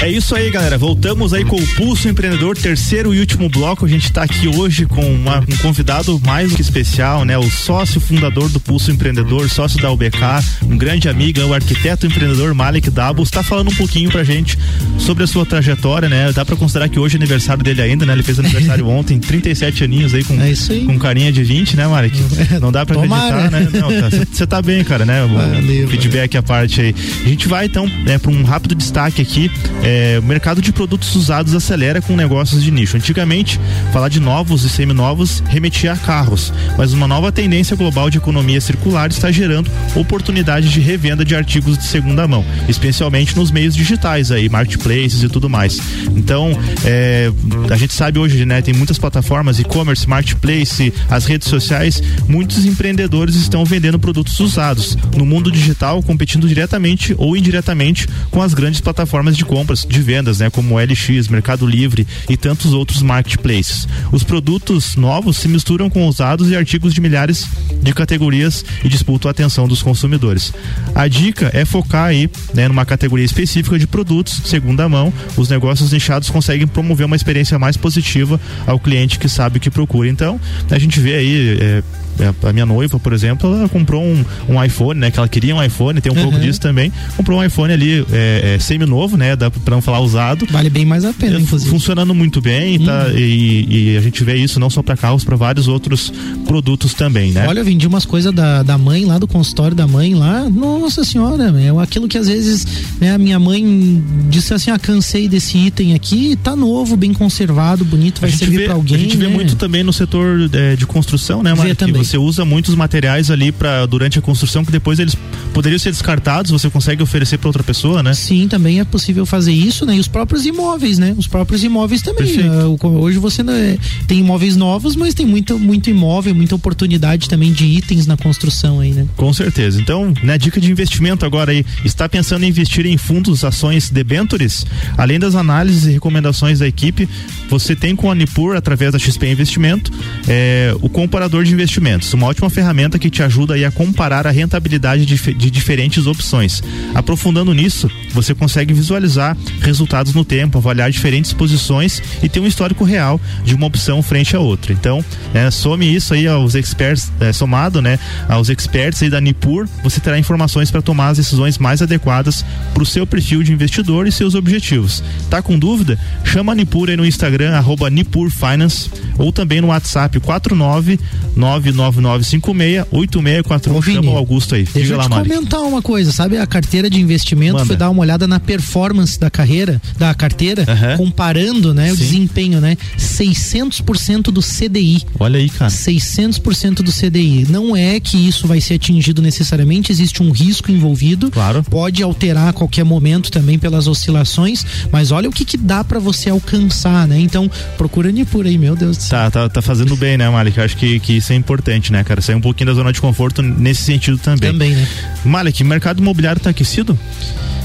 É isso aí, galera. Voltamos aí com o Pulso Empreendedor, terceiro e último bloco. A gente está aqui hoje com uma, um convidado mais do que especial, né? O sócio fundador do Pulso Empreendedor, sócio da UBK, um grande amigo, é o arquiteto empreendedor Malik Dabos. Está falando um pouquinho pra gente sobre a sua trajetória, né? Dá para considerar que hoje é aniversário dele ainda, né? Ele fez aniversário ontem, 37 aninhos aí com, é aí. com carinha de 20, né, Malik? Não dá pra Tomara. acreditar, né? Você tá, tá bem, cara, né? O Valeu, feedback à parte aí. A gente vai então né, para um rápido destaque aqui. É, o mercado de produtos usados acelera com negócios de nicho. Antigamente, falar de novos e seminovos remetia a carros, mas uma nova tendência global de economia circular está gerando oportunidades de revenda de artigos de segunda mão, especialmente nos meios digitais aí, marketplaces e tudo mais. Então, é, a gente sabe hoje, né, tem muitas plataformas, e-commerce, marketplace, as redes sociais, muitos empreendedores estão vendendo produtos usados no mundo digital, competindo diretamente ou indiretamente com as grandes plataformas de compras, de vendas, né, como LX, Mercado Livre e tantos outros marketplaces. Os produtos novos se misturam com usados e artigos de milhares de categorias e disputam a atenção dos consumidores. A dica é focar aí, né, numa categoria específica de produtos segunda mão. Os negócios nichados conseguem promover uma experiência mais positiva ao cliente que sabe o que procura. Então, a gente vê aí é, a minha noiva, por exemplo, ela comprou um, um iPhone, né? Que ela queria um iPhone, tem um pouco disso também. Comprou um iPhone ali é, é, semi-novo, né? Dá pra não falar usado. Vale bem mais a pena, inclusive. Funcionando muito bem, tá? E, e a gente vê isso não só para carros, para vários outros produtos também, né? Olha, eu vendi umas coisas da, da mãe lá, do consultório da mãe lá. Nossa senhora, é aquilo que às vezes né, a minha mãe disse assim: ah, cansei desse item aqui, tá novo, bem conservado, bonito, vai servir vê, pra alguém. A gente vê né? muito também no setor é, de construção, né, Vê Mari? também. Você usa muitos materiais ali para durante a construção que depois eles poderiam ser descartados, você consegue oferecer para outra pessoa, né? Sim, também é possível fazer isso, né? E os próprios imóveis, né? Os próprios imóveis também. Uh, hoje você é, tem imóveis novos, mas tem muito, muito imóvel, muita oportunidade também de itens na construção aí, né? Com certeza. Então, né, dica de investimento agora aí, está pensando em investir em fundos, ações, debentures? Além das análises e recomendações da equipe, você tem com a Nipur, através da XP Investimento, é, o comparador de investimentos, uma ótima ferramenta que te ajuda a comparar a rentabilidade de, de diferentes opções. Aprofundando nisso, você consegue visualizar resultados no tempo, avaliar diferentes posições e ter um histórico real de uma opção frente a outra. Então, é, some isso aí aos experts, é, somado, né, aos experts aí da Nipur, você terá informações para tomar as decisões mais adequadas para o seu perfil de investidor e seus objetivos. Tá com dúvida? Chama a Nipur aí no Instagram, arroba Nipur Finance, ou também no WhatsApp 49 99956 8641. Chama o Augusto aí. Deixa eu te Mari. comentar uma coisa, sabe? A carteira de investimento Manda. foi dar uma olhada na performance da carreira, da carteira, comparando, né, o desempenho, né? 600% do CDI. Olha aí, cara. 600% do CDI. Não é que isso vai ser atingido necessariamente, existe um risco envolvido. Claro. Pode alterar a qualquer momento também pelas oscilações, mas olha o que que dá para você alcançar, né? Então, procura Nipur aí, meu Deus do céu. Tá, tá, tá fazendo bem, né, Malik? Eu acho que, que isso é importante, né, cara? Sair um pouquinho da zona de conforto nesse sentido também. Também, né? Malik, mercado imobiliário tá aquecido?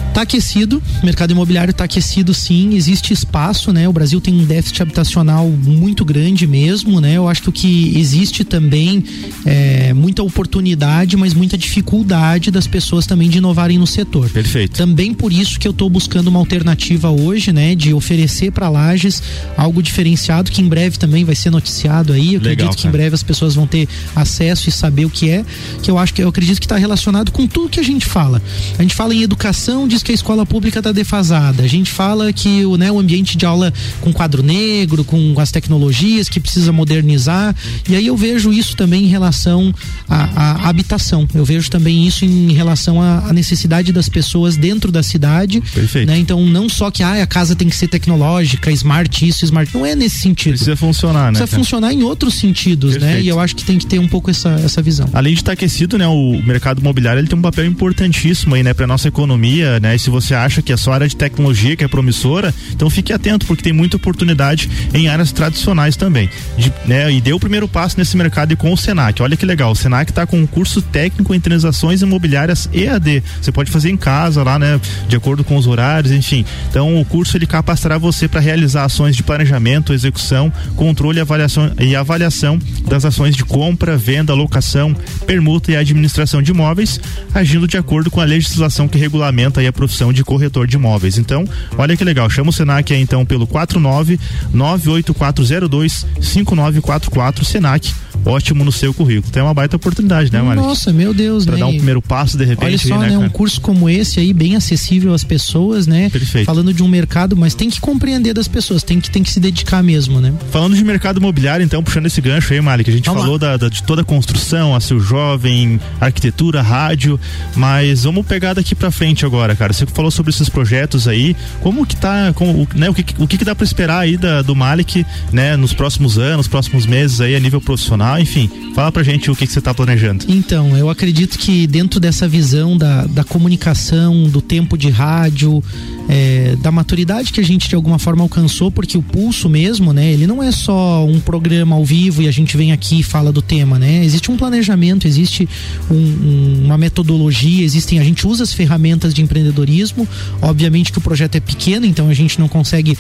Está aquecido, o mercado imobiliário está aquecido sim, existe espaço, né? O Brasil tem um déficit habitacional muito grande mesmo, né? Eu acho que o que existe também é muita oportunidade, mas muita dificuldade das pessoas também de inovarem no setor. Perfeito. Também por isso que eu estou buscando uma alternativa hoje, né? De oferecer para lajes algo diferenciado que em breve também vai ser noticiado aí. Eu Legal, acredito que cara. em breve as pessoas vão ter acesso e saber o que é, que eu acho que eu acredito que está relacionado com tudo que a gente fala. A gente fala em educação, diz que a escola pública está defasada. A gente fala que o, né, o ambiente de aula com quadro negro, com as tecnologias que precisa modernizar. E aí eu vejo isso também em relação à, à habitação. Eu vejo também isso em relação à, necessidade das pessoas dentro da cidade. Perfeito. Né? Então, não só que ah, a casa tem que ser tecnológica, smart isso, smart. Não é nesse sentido. Precisa funcionar, né? Precisa funcionar em outros sentidos, Perfeito. né? E eu acho que tem que ter um pouco essa, essa visão. Além de estar aquecido, né? O mercado imobiliário ele tem um papel importantíssimo aí, né? Para nossa economia, né? E se você acha que é só área de tecnologia que é promissora, então fique atento, porque tem muita oportunidade em áreas tradicionais também. De, né, e deu o primeiro passo nesse mercado e com o Senac. Olha que legal, o Senac está com um curso técnico em transações imobiliárias EAD. Você pode fazer em casa lá, né? De acordo com os horários, enfim. Então o curso ele capacitará você para realizar ações de planejamento, execução, controle e avaliação, e avaliação das ações de compra, venda, locação, permuta e administração de imóveis, agindo de acordo com a legislação que regulamenta a profissão de corretor de imóveis. Então, olha que legal, chama o Senac aí então pelo 49 98402 5944 Senac ótimo no seu currículo. Tem uma baita oportunidade, né, Mari? Nossa, meu Deus, pra né? dar um primeiro passo de repente. Olha só, né, né um curso como esse aí, bem acessível às pessoas, né? Perfeito. Falando de um mercado, mas tem que compreender das pessoas, tem que, tem que se dedicar mesmo, né? Falando de mercado imobiliário, então, puxando esse gancho aí, Mari, que a gente vamos falou da, da, de toda a construção, a seu jovem, arquitetura, rádio, mas vamos pegar daqui pra frente agora, cara. Você falou sobre esses projetos aí, como que tá, como, né, o que, o que, que dá para esperar aí da, do Malik, né, nos próximos anos, próximos meses aí a nível profissional, enfim, fala pra gente o que, que você tá planejando. Então, eu acredito que dentro dessa visão da, da comunicação, do tempo de rádio, é, da maturidade que a gente de alguma forma alcançou, porque o pulso mesmo, né, ele não é só um programa ao vivo e a gente vem aqui e fala do tema, né? Existe um planejamento, existe um, um, uma metodologia, existem, a gente usa as ferramentas de empreendedorismo, obviamente que o projeto é pequeno, então a gente não consegue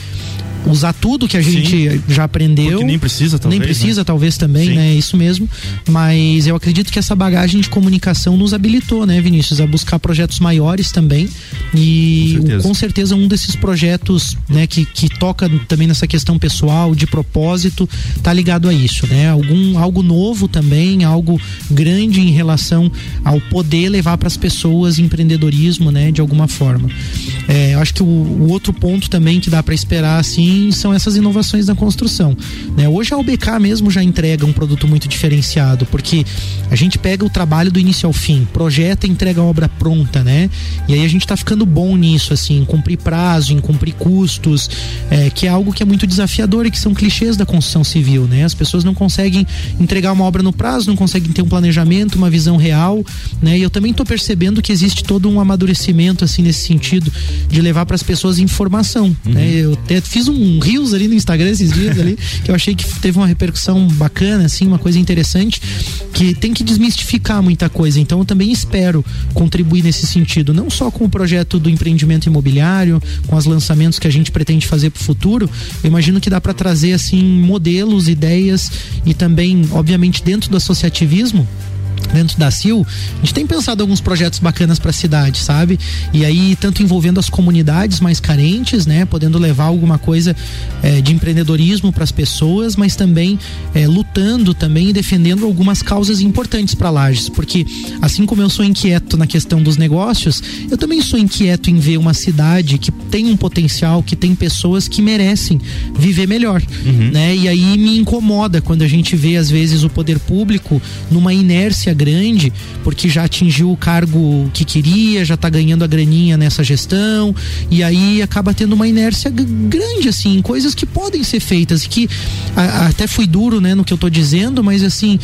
usar tudo que a gente Sim, já aprendeu. Porque nem precisa, talvez. Nem precisa, né? talvez também, Sim. né? Isso mesmo. Mas eu acredito que essa bagagem de comunicação nos habilitou, né, Vinícius, a buscar projetos maiores também. E com certeza, com certeza um desses projetos, né, que, que toca também nessa questão pessoal, de propósito, tá ligado a isso, né? Algum, algo novo também, algo grande em relação ao poder levar para as pessoas empreendedorismo, né, de alguma forma. É, eu acho que o, o outro ponto também que dá para esperar, assim, são essas inovações na construção. Né? Hoje a UBK mesmo já entrega um produto muito diferenciado, porque a gente pega o trabalho do início ao fim, projeta e entrega a obra pronta, né? E aí a gente está ficando bom nisso, assim, em cumprir prazo, em cumprir custos, é, que é algo que é muito desafiador e que são clichês da construção civil, né? As pessoas não conseguem entregar uma obra no prazo, não conseguem ter um planejamento, uma visão real, né? E eu também estou percebendo que existe todo um amadurecimento assim nesse sentido de levar para as pessoas informação, uhum. né? Eu até fiz um rios ali no Instagram esses dias ali que eu achei que teve uma repercussão bacana, assim, uma coisa interessante que tem que desmistificar muita coisa. Então eu também espero contribuir nesse sentido, não só com o projeto do empreendimento imobiliário, com os lançamentos que a gente pretende fazer para o futuro. Eu imagino que dá para trazer assim modelos, ideias e também, obviamente, dentro do associativismo dentro da CIL, a gente tem pensado alguns projetos bacanas para a cidade, sabe? E aí, tanto envolvendo as comunidades mais carentes, né? Podendo levar alguma coisa é, de empreendedorismo para as pessoas, mas também é, lutando também e defendendo algumas causas importantes para Lages. Porque, assim como eu sou inquieto na questão dos negócios, eu também sou inquieto em ver uma cidade que tem um potencial, que tem pessoas que merecem viver melhor, uhum. né? E aí me incomoda quando a gente vê, às vezes, o poder público numa inércia grande, porque já atingiu o cargo que queria, já está ganhando a graninha nessa gestão, e aí acaba tendo uma inércia grande, assim, coisas que podem ser feitas, que a, até fui duro, né, no que eu estou dizendo, mas assim,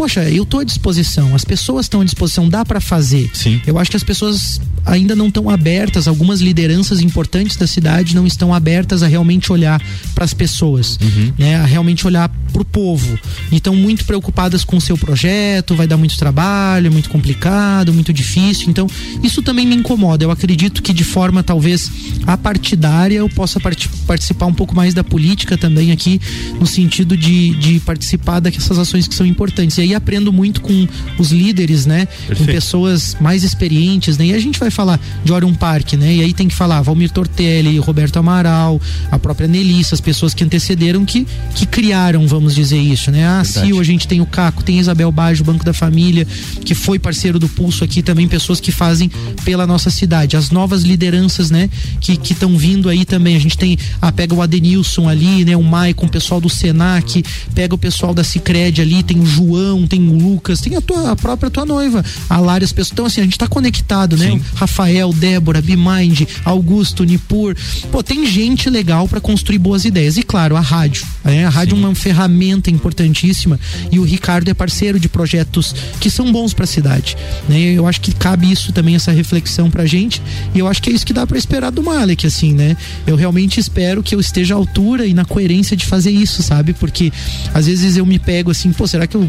poxa, eu estou à disposição, as pessoas estão à disposição, dá para fazer. Sim. Eu acho que as pessoas ainda não estão abertas, algumas lideranças importantes da cidade não estão abertas a realmente olhar para as pessoas, uhum. né? A realmente olhar para o povo. E estão muito preocupadas com o seu projeto, vai dar muito trabalho, é muito complicado, muito difícil. Então, isso também me incomoda. Eu acredito que de forma talvez apartidária eu possa part participar um pouco mais da política também aqui, no sentido de, de participar dessas ações que são importantes. E aí aprendo muito com os líderes, né? Perfeito. Com pessoas mais experientes, né? E a gente vai falar de Orion Park, né? E aí tem que falar Valmir Tortelli, Roberto Amaral, a própria Nelissa, as pessoas que antecederam que, que criaram, vamos dizer isso, né? A Sil, a gente tem o Caco, tem Isabel Baggio, Banco da Família, que foi parceiro do Pulso aqui também, pessoas que fazem pela nossa cidade. As novas lideranças, né? Que estão vindo aí também. A gente tem, ah, pega o Adenilson ali, né? O Maicon, o pessoal do Senac, pega o pessoal da Cicred ali, tem o João, tem o Lucas, tem a, tua, a própria tua noiva, a Lara, as pessoas. Então, assim, a gente tá conectado, né? Sim. Rafael, Débora, Bimind, Augusto, Nipur. Pô, tem gente legal para construir boas ideias. E claro, a rádio. Né? A rádio Sim. é uma ferramenta importantíssima e o Ricardo é parceiro de projetos que são bons para a cidade. Né? Eu acho que cabe isso também, essa reflexão pra gente. E eu acho que é isso que dá para esperar do Malek, assim, né? Eu realmente espero que eu esteja à altura e na coerência de fazer isso, sabe? Porque às vezes eu me pego assim, pô, será que eu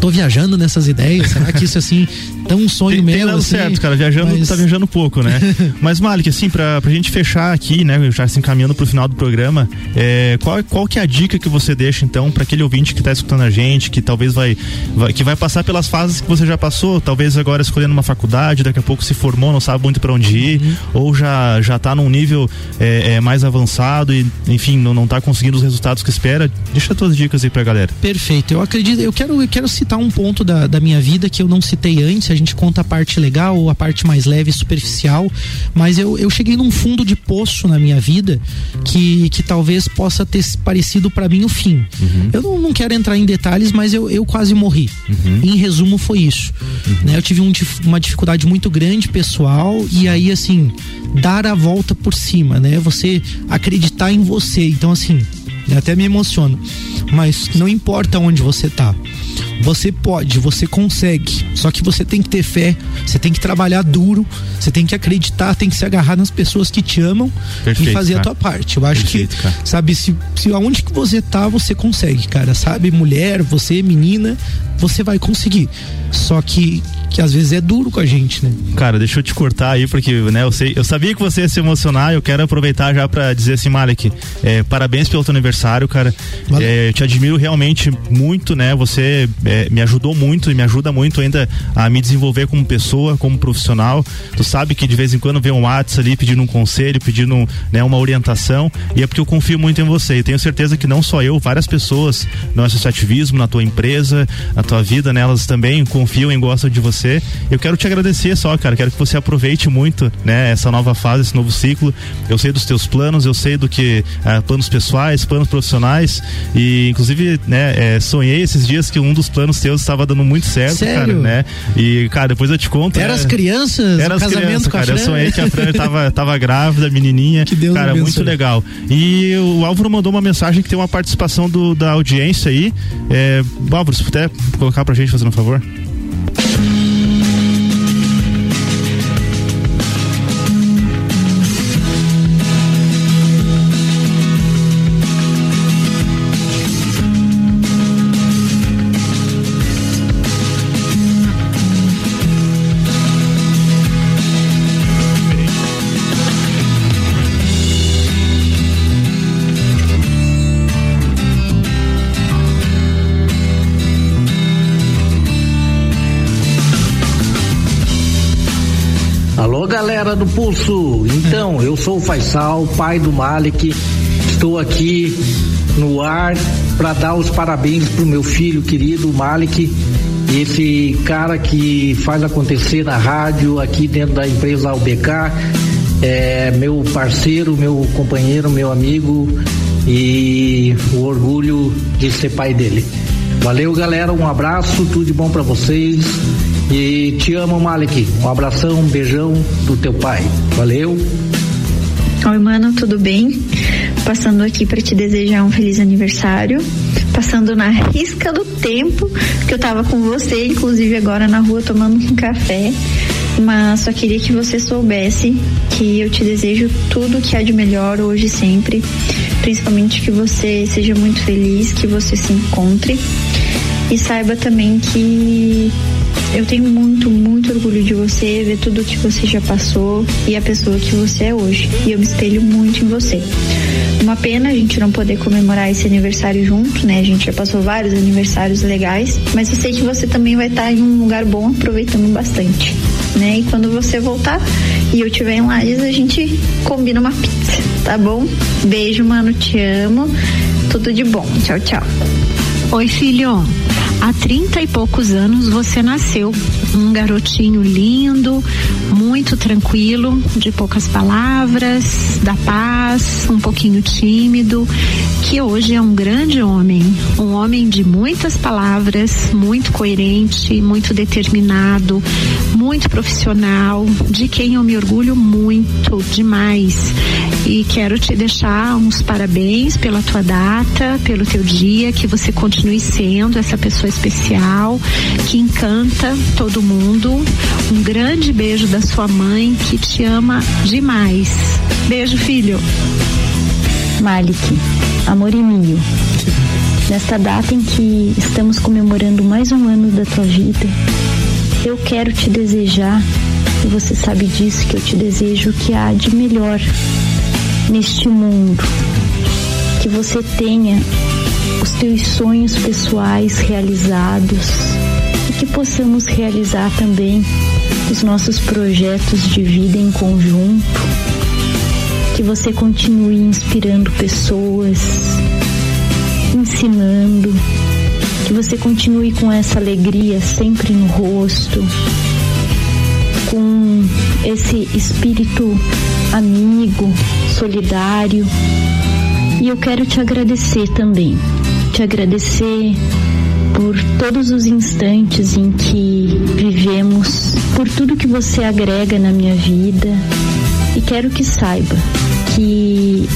tô viajando nessas ideias? Será que isso assim tão um sonho tem, meu? Tem dado assim, certo, cara. Viajando, mas... tá viajando pouco, né? mas, Malik, assim, pra, pra gente fechar aqui, né? Já se encaminhando pro final do programa, é, qual, qual que é a dica que você deixa, então, para aquele ouvinte que tá escutando a gente, que talvez vai, vai, que vai passar pelas fases que você já passou, talvez agora escolhendo uma faculdade, daqui a pouco se formou, não sabe muito para onde ir, uhum. ou já, já tá num nível é, é, mais avançado e, enfim, não, não tá conseguindo os resultados que espera. Deixa as tuas dicas aí pra galera. Perfeito. Eu acredito, eu quero, eu quero citar citar um ponto da, da minha vida que eu não citei antes. A gente conta a parte legal ou a parte mais leve, superficial. Mas eu, eu cheguei num fundo de poço na minha vida que, que talvez possa ter parecido para mim o fim. Uhum. Eu não, não, quero entrar em detalhes, mas eu, eu quase morri. Uhum. Em resumo, foi isso. Uhum. Né? Eu tive um, uma dificuldade muito grande pessoal e aí, assim, dar a volta por cima, né? Você acreditar em você. Então, assim, até me emociono. Mas não importa onde você tá. Você pode, você consegue. Só que você tem que ter fé, você tem que trabalhar duro, você tem que acreditar, tem que se agarrar nas pessoas que te amam Perfeito, e fazer cara. a tua parte. Eu acho Perfeito, que, cara. sabe, se, se aonde que você tá, você consegue, cara. Sabe, mulher, você, menina, você vai conseguir. Só que que às vezes é duro com a gente, né? Cara, deixa eu te cortar aí, porque, né, eu sei, eu sabia que você ia se emocionar, eu quero aproveitar já para dizer assim, Malek, é, parabéns pelo teu aniversário, cara. É, eu te admiro realmente muito, né? Você é, me ajudou muito e me ajuda muito ainda a me desenvolver como pessoa, como profissional. Tu sabe que de vez em quando vem um WhatsApp ali pedindo um conselho, pedindo né, uma orientação, e é porque eu confio muito em você. E tenho certeza que não só eu, várias pessoas no associativismo, na tua empresa, na tua vida, né? Elas também confiam e gostam de você. Eu quero te agradecer só, cara. Quero que você aproveite muito, né? Essa nova fase, esse novo ciclo. Eu sei dos teus planos, eu sei do que uh, planos pessoais, planos profissionais e inclusive, né? É, sonhei esses dias que um dos planos teus estava dando muito certo, Sério? cara, né? E cara, depois eu te conto. Era né? as crianças, Era as casamento crianças, com a cara. Eu Fran? sonhei que a Fran tava, tava grávida, menininha. Que Deus cara, muito legal. E o Álvaro mandou uma mensagem que tem uma participação do, da audiência aí. É, Álvaro, se puder colocar pra gente, fazendo um favor. Galera do Pulso. Então, eu sou o Faisal, pai do Malik. Estou aqui no ar para dar os parabéns pro meu filho querido Malik. Esse cara que faz acontecer na rádio aqui dentro da empresa UBK. É meu parceiro, meu companheiro, meu amigo e o orgulho de ser pai dele. Valeu, galera. Um abraço, tudo de bom para vocês. E te amo, Malik. Um abração, um beijão do teu pai. Valeu. Oi, mano, tudo bem? Passando aqui para te desejar um feliz aniversário. Passando na risca do tempo, que eu tava com você, inclusive agora na rua tomando um café. Mas só queria que você soubesse que eu te desejo tudo que há de melhor hoje e sempre. Principalmente que você seja muito feliz, que você se encontre. E saiba também que eu tenho muito, muito orgulho de você, ver tudo que você já passou e a pessoa que você é hoje. E eu me espelho muito em você. Uma pena a gente não poder comemorar esse aniversário junto, né? A gente já passou vários aniversários legais, mas eu sei que você também vai estar em um lugar bom, aproveitando bastante, né? E quando você voltar e eu estiver em Lages, a gente combina uma pizza, tá bom? Beijo, mano, te amo. Tudo de bom. Tchau, tchau. Oi, filho. Há 30 e poucos anos você nasceu. Um garotinho lindo, muito tranquilo, de poucas palavras, da paz, um pouquinho tímido, que hoje é um grande homem. Um homem de muitas palavras, muito coerente, muito determinado, muito profissional, de quem eu me orgulho muito, demais. E quero te deixar uns parabéns pela tua data, pelo teu dia, que você continue sendo essa pessoa especial, que encanta todo mundo. Um grande beijo da sua mãe, que te ama demais. Beijo, filho. Malik, amor meu. Nesta data em que estamos comemorando mais um ano da tua vida, eu quero te desejar, e você sabe disso, que eu te desejo o que há de melhor neste mundo. Que você tenha os teus sonhos pessoais realizados e que possamos realizar também os nossos projetos de vida em conjunto. Que você continue inspirando pessoas, ensinando, que você continue com essa alegria sempre no rosto, com esse espírito amigo, solidário. E eu quero te agradecer também, te agradecer por todos os instantes em que vivemos, por tudo que você agrega na minha vida. E quero que saiba que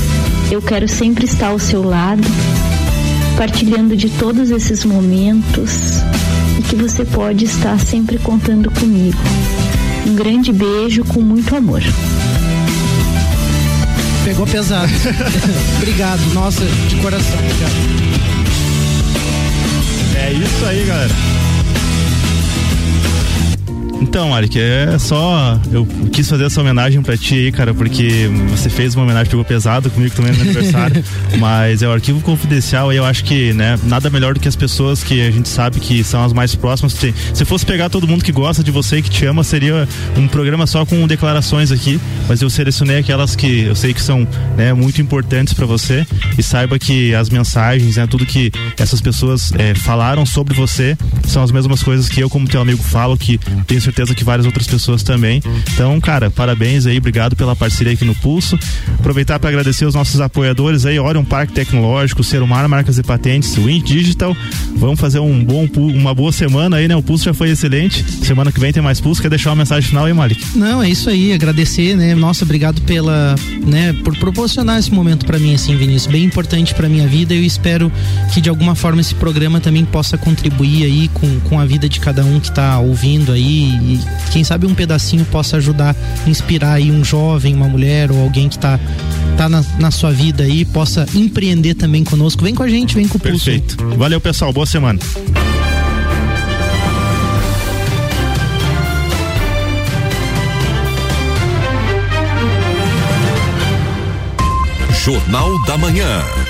eu quero sempre estar ao seu lado, partilhando de todos esses momentos e que você pode estar sempre contando comigo. Um grande beijo com muito amor. Pegou pesado. Obrigado, nossa, de coração. Obrigado. É isso aí, galera. Então, Malik, é só. Eu quis fazer essa homenagem pra ti aí, cara, porque você fez uma homenagem, pegou pesado comigo também no aniversário. mas é o arquivo confidencial e eu acho que, né, nada melhor do que as pessoas que a gente sabe que são as mais próximas. Se, se fosse pegar todo mundo que gosta de você e que te ama, seria um programa só com declarações aqui. Mas eu selecionei aquelas que eu sei que são né, muito importantes para você e saiba que as mensagens, né, tudo que essas pessoas é, falaram sobre você são as mesmas coisas que eu, como teu amigo, falo, que tenho certeza que várias outras pessoas também. Então, cara, parabéns aí, obrigado pela parceria aqui no Pulso. Aproveitar para agradecer os nossos apoiadores aí, Orion Parque Tecnológico, Serumar Marcas e Patentes, Win Digital. Vamos fazer um bom, uma boa semana aí, né? O Pulso já foi excelente. Semana que vem tem mais Pulso. Quer deixar uma mensagem final aí, Malik? Não, é isso aí. Agradecer, né? Nossa, obrigado pela, né, por proporcionar esse momento para mim, assim, Vinícius. Bem importante para minha vida. Eu espero que de alguma forma esse programa também possa contribuir aí com, com a vida de cada um que tá ouvindo aí e quem sabe um pedacinho possa ajudar, inspirar aí um jovem, uma mulher ou alguém que tá, tá na, na sua vida aí, possa empreender também conosco. Vem com a gente, vem com o Pulso. Perfeito. Valeu, pessoal. Boa semana. Jornal da Manhã.